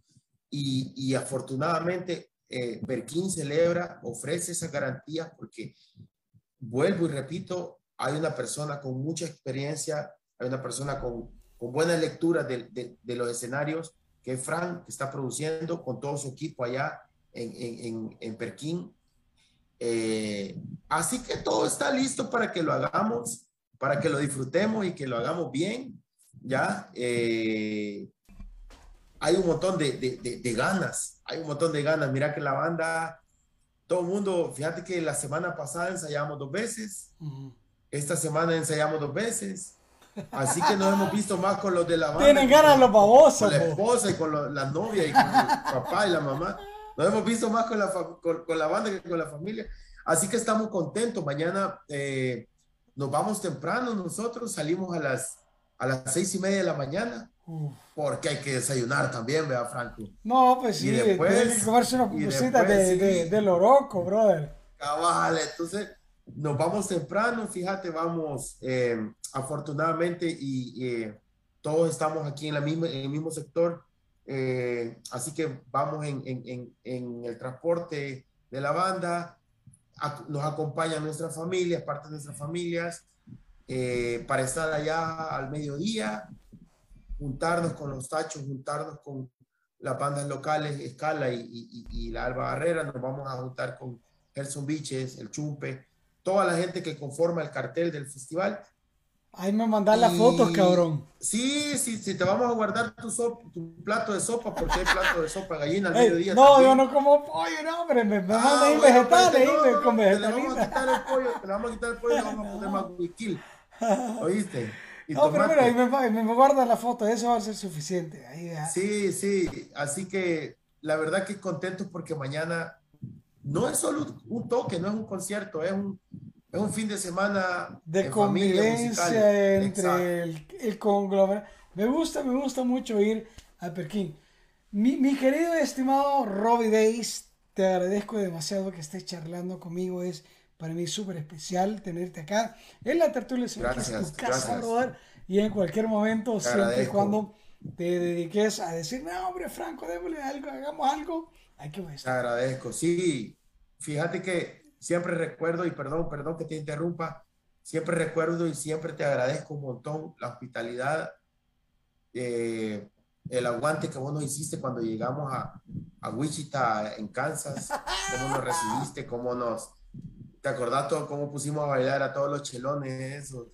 y, y afortunadamente eh, celebra, ofrece esas garantías porque vuelvo y repito, hay una persona con mucha experiencia, hay una persona con, con buena lectura de, los escenarios, que es Frank, que está produciendo con todo su equipo allá en, en. Eh, así que todo está listo para que lo hagamos, para que lo disfrutemos y que lo hagamos bien, ¿ya? Eh, hay un montón de, de- de- de ganas, hay un montón de ganas. Mira que la banda, todo el mundo, fíjate que la semana pasada ensayamos dos veces, Ujú. esta semana ensayamos dos veces, así que nos hemos visto más con los de la banda. Tienen ganas los babosos, Con la po. esposa y con lo- la novia y con el papá y la mamá. Nos hemos visto más con la, con, con la banda que con la familia. Así que estamos contentos. Mañana eh, nos vamos temprano nosotros, salimos a las, a las seis y media de la mañana, Uf. porque hay que desayunar también, ¿verdad, Franco? No, pues sí, Y después- tienen que comerse unas y cositas de, después, de, sí. de loroco, brother. Cabal, entonces nos vamos temprano, fíjate, vamos eh, afortunadamente y eh, todos estamos aquí en, la misma, en el mismo sector, eh, así que vamos en, en- en- el transporte de la banda, ac- nos acompañan nuestras familias, parte de nuestras familias, eh, para estar allá al mediodía, juntarnos con los tachos, juntarnos con las bandas locales, Escala y, y- y- la Alba Barrera, nos vamos a juntar con Gerson Biches, el Chumpe, toda la gente que conforma el cartel del festival. Ahí me mandan las fotos, cabrón. Sí, sí, sí, te vamos a guardar tu, sop- tu plato de sopa, porque hay plato de sopa gallina al Ey, mediodía. no, también. yo no como pollo, no, hombre, me, me Ah, bueno, vegetales, no, no, con Te le vamos a quitar el pollo, te le vamos a quitar el pollo y le vamos a poner más guiquil. (laughs) ¿Oíste? Y No, pero mira, ahí me, me, guardan la foto, eso va a ser suficiente. Ahí, ya. Sí, sí, así que la verdad que contentos porque mañana no es solo un toque, no es un concierto, es un, es un fin de semana de en convivencia entre el, el conglomerado. Me gusta, me gusta mucho ir a Perkin. Mi, mi querido y estimado Robbie Days, te agradezco demasiado que estés charlando conmigo. Es para mí súper especial tenerte acá en la tertulia. Ve que es Gracias, tu casa, gracias. brother. Y en cualquier momento, siempre y agradezco. cuando te dediques a decir, no, hombre, Franco, démosle algo, hagamos algo. Hay que Te agradezco. Sí, fíjate que siempre recuerdo, y perdón, perdón que te interrumpa, siempre recuerdo y siempre te agradezco un montón la hospitalidad, eh, el aguante que vos nos hiciste cuando llegamos a, a Wichita, en Kansas, cómo nos recibiste, cómo nos, ¿te acordás todo cómo pusimos a bailar a todos los chelones esos?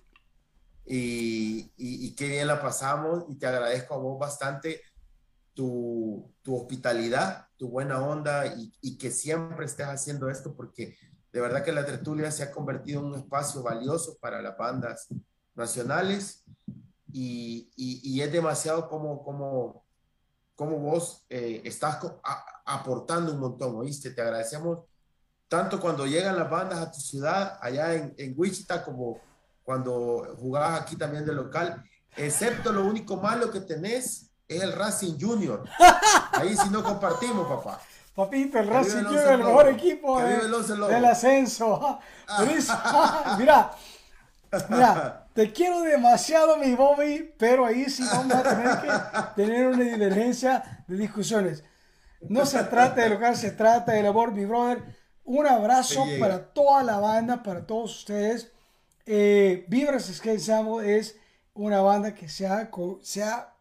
Y, y, y qué bien la pasamos y te agradezco a vos bastante tu, tu hospitalidad, tu buena onda y, y que siempre estés haciendo esto porque de verdad que la tertulia se ha convertido en un espacio valioso para las bandas nacionales y, es demasiado como, como, como vos eh, estás a- aportando un montón, ¿oíste? Te agradecemos tanto cuando llegan las bandas a tu ciudad, allá en, en Wichita, como cuando jugabas aquí también de local, excepto lo único malo que tenés es el Racing Junior. (laughs) Ahí sí no compartimos, papá. Papito, el Que Racing Junior, Once el mejor equipo Que de- del ascenso. (laughs) (laughs) Mira, mira, te quiero demasiado, mi Bobby, pero ahí sí vamos a tener que tener una divergencia de discusiones. No se trata de local, se trata del amor, mi brother. Un abrazo para toda la banda, para todos ustedes. Eh, Vibras Skate Ensemble es una banda que se ha, co- se ha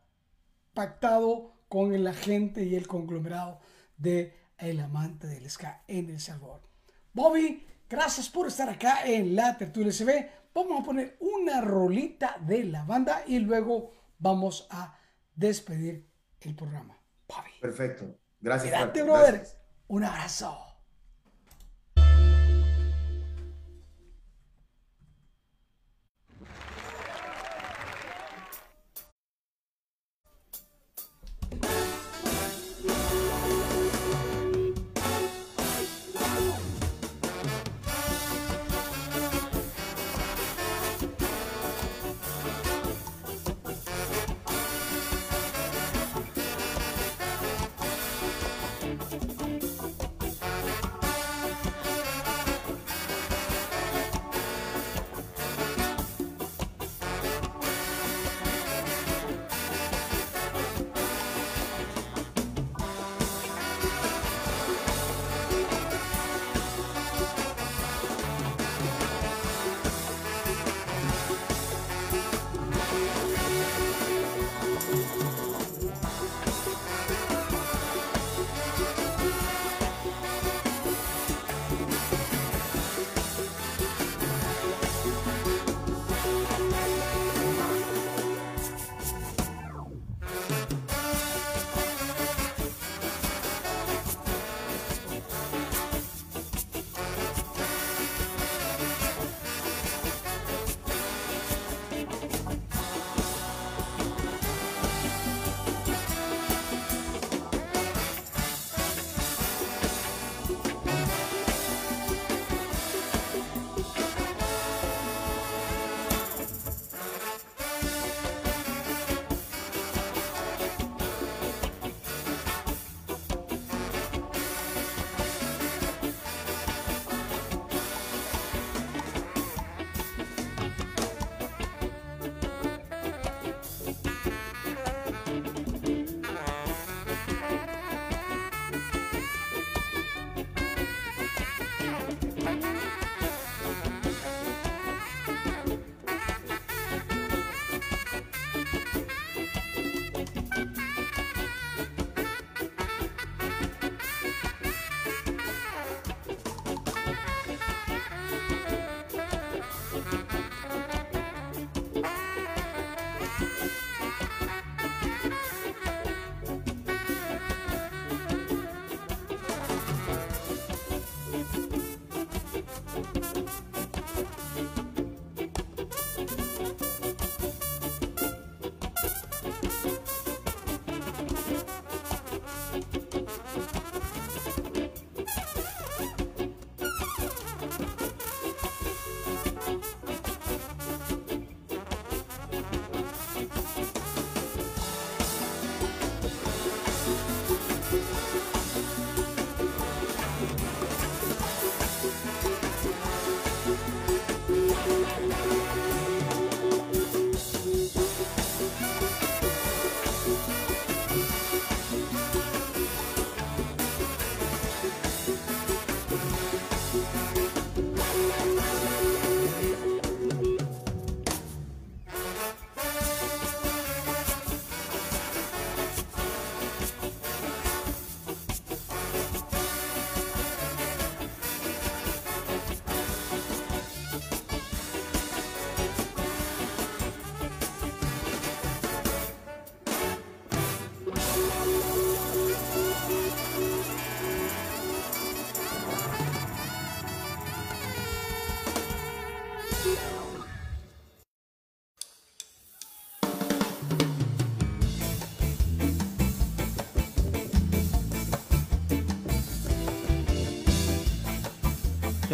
pactado con la gente y el conglomerado de El Amante del Ska en El Salvador. Bobby, gracias por estar acá en la Tertulia SB. Vamos a poner una rolita de la banda y luego vamos a despedir el programa. Bobby, Perfecto. Gracias. cuídate, brother. Gracias. Un abrazo.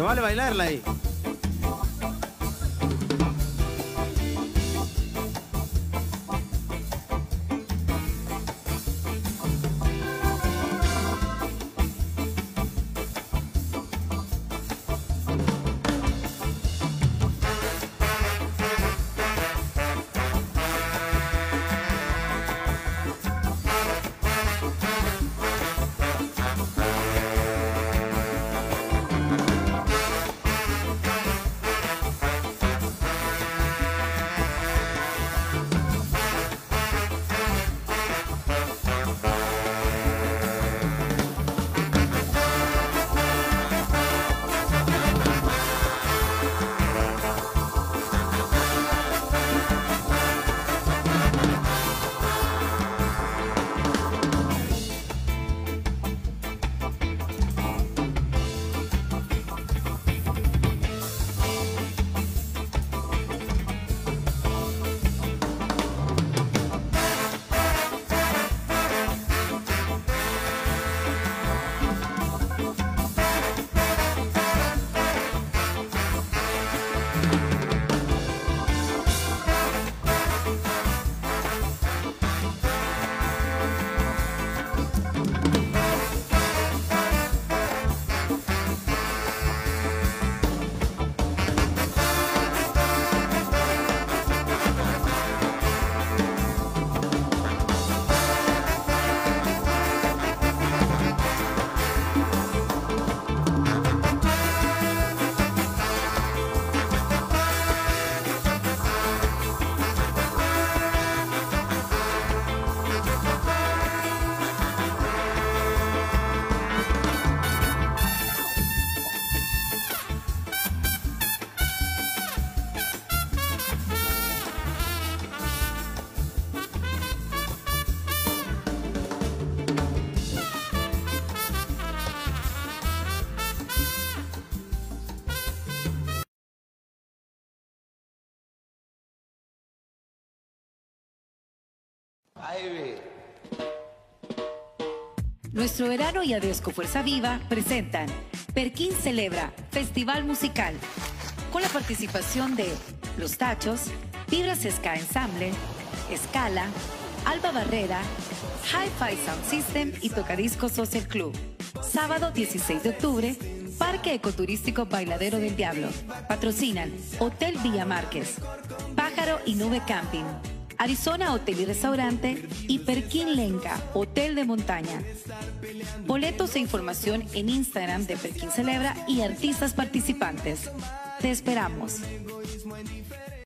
Te vale bailarla ahí. Nuestro verano y Adesco Fuerza Viva presentan Perkin Celebra Festival Musical con la participación de Los Tachos, Vibras Ska Ensemble, Escala, Alba Barrera, Hi-Fi Sound System y Tocadiscos Social Club. Sábado 16 de octubre, Parque Ecoturístico Bailadero del Diablo. Patrocinan Hotel Villa Márquez, Pájaro y Nube Camping. Arizona Hotel y Restaurante y Perkin Lenca, Hotel de Montaña. Boletos e información en Instagram de Perkin Celebra y artistas participantes. Te esperamos.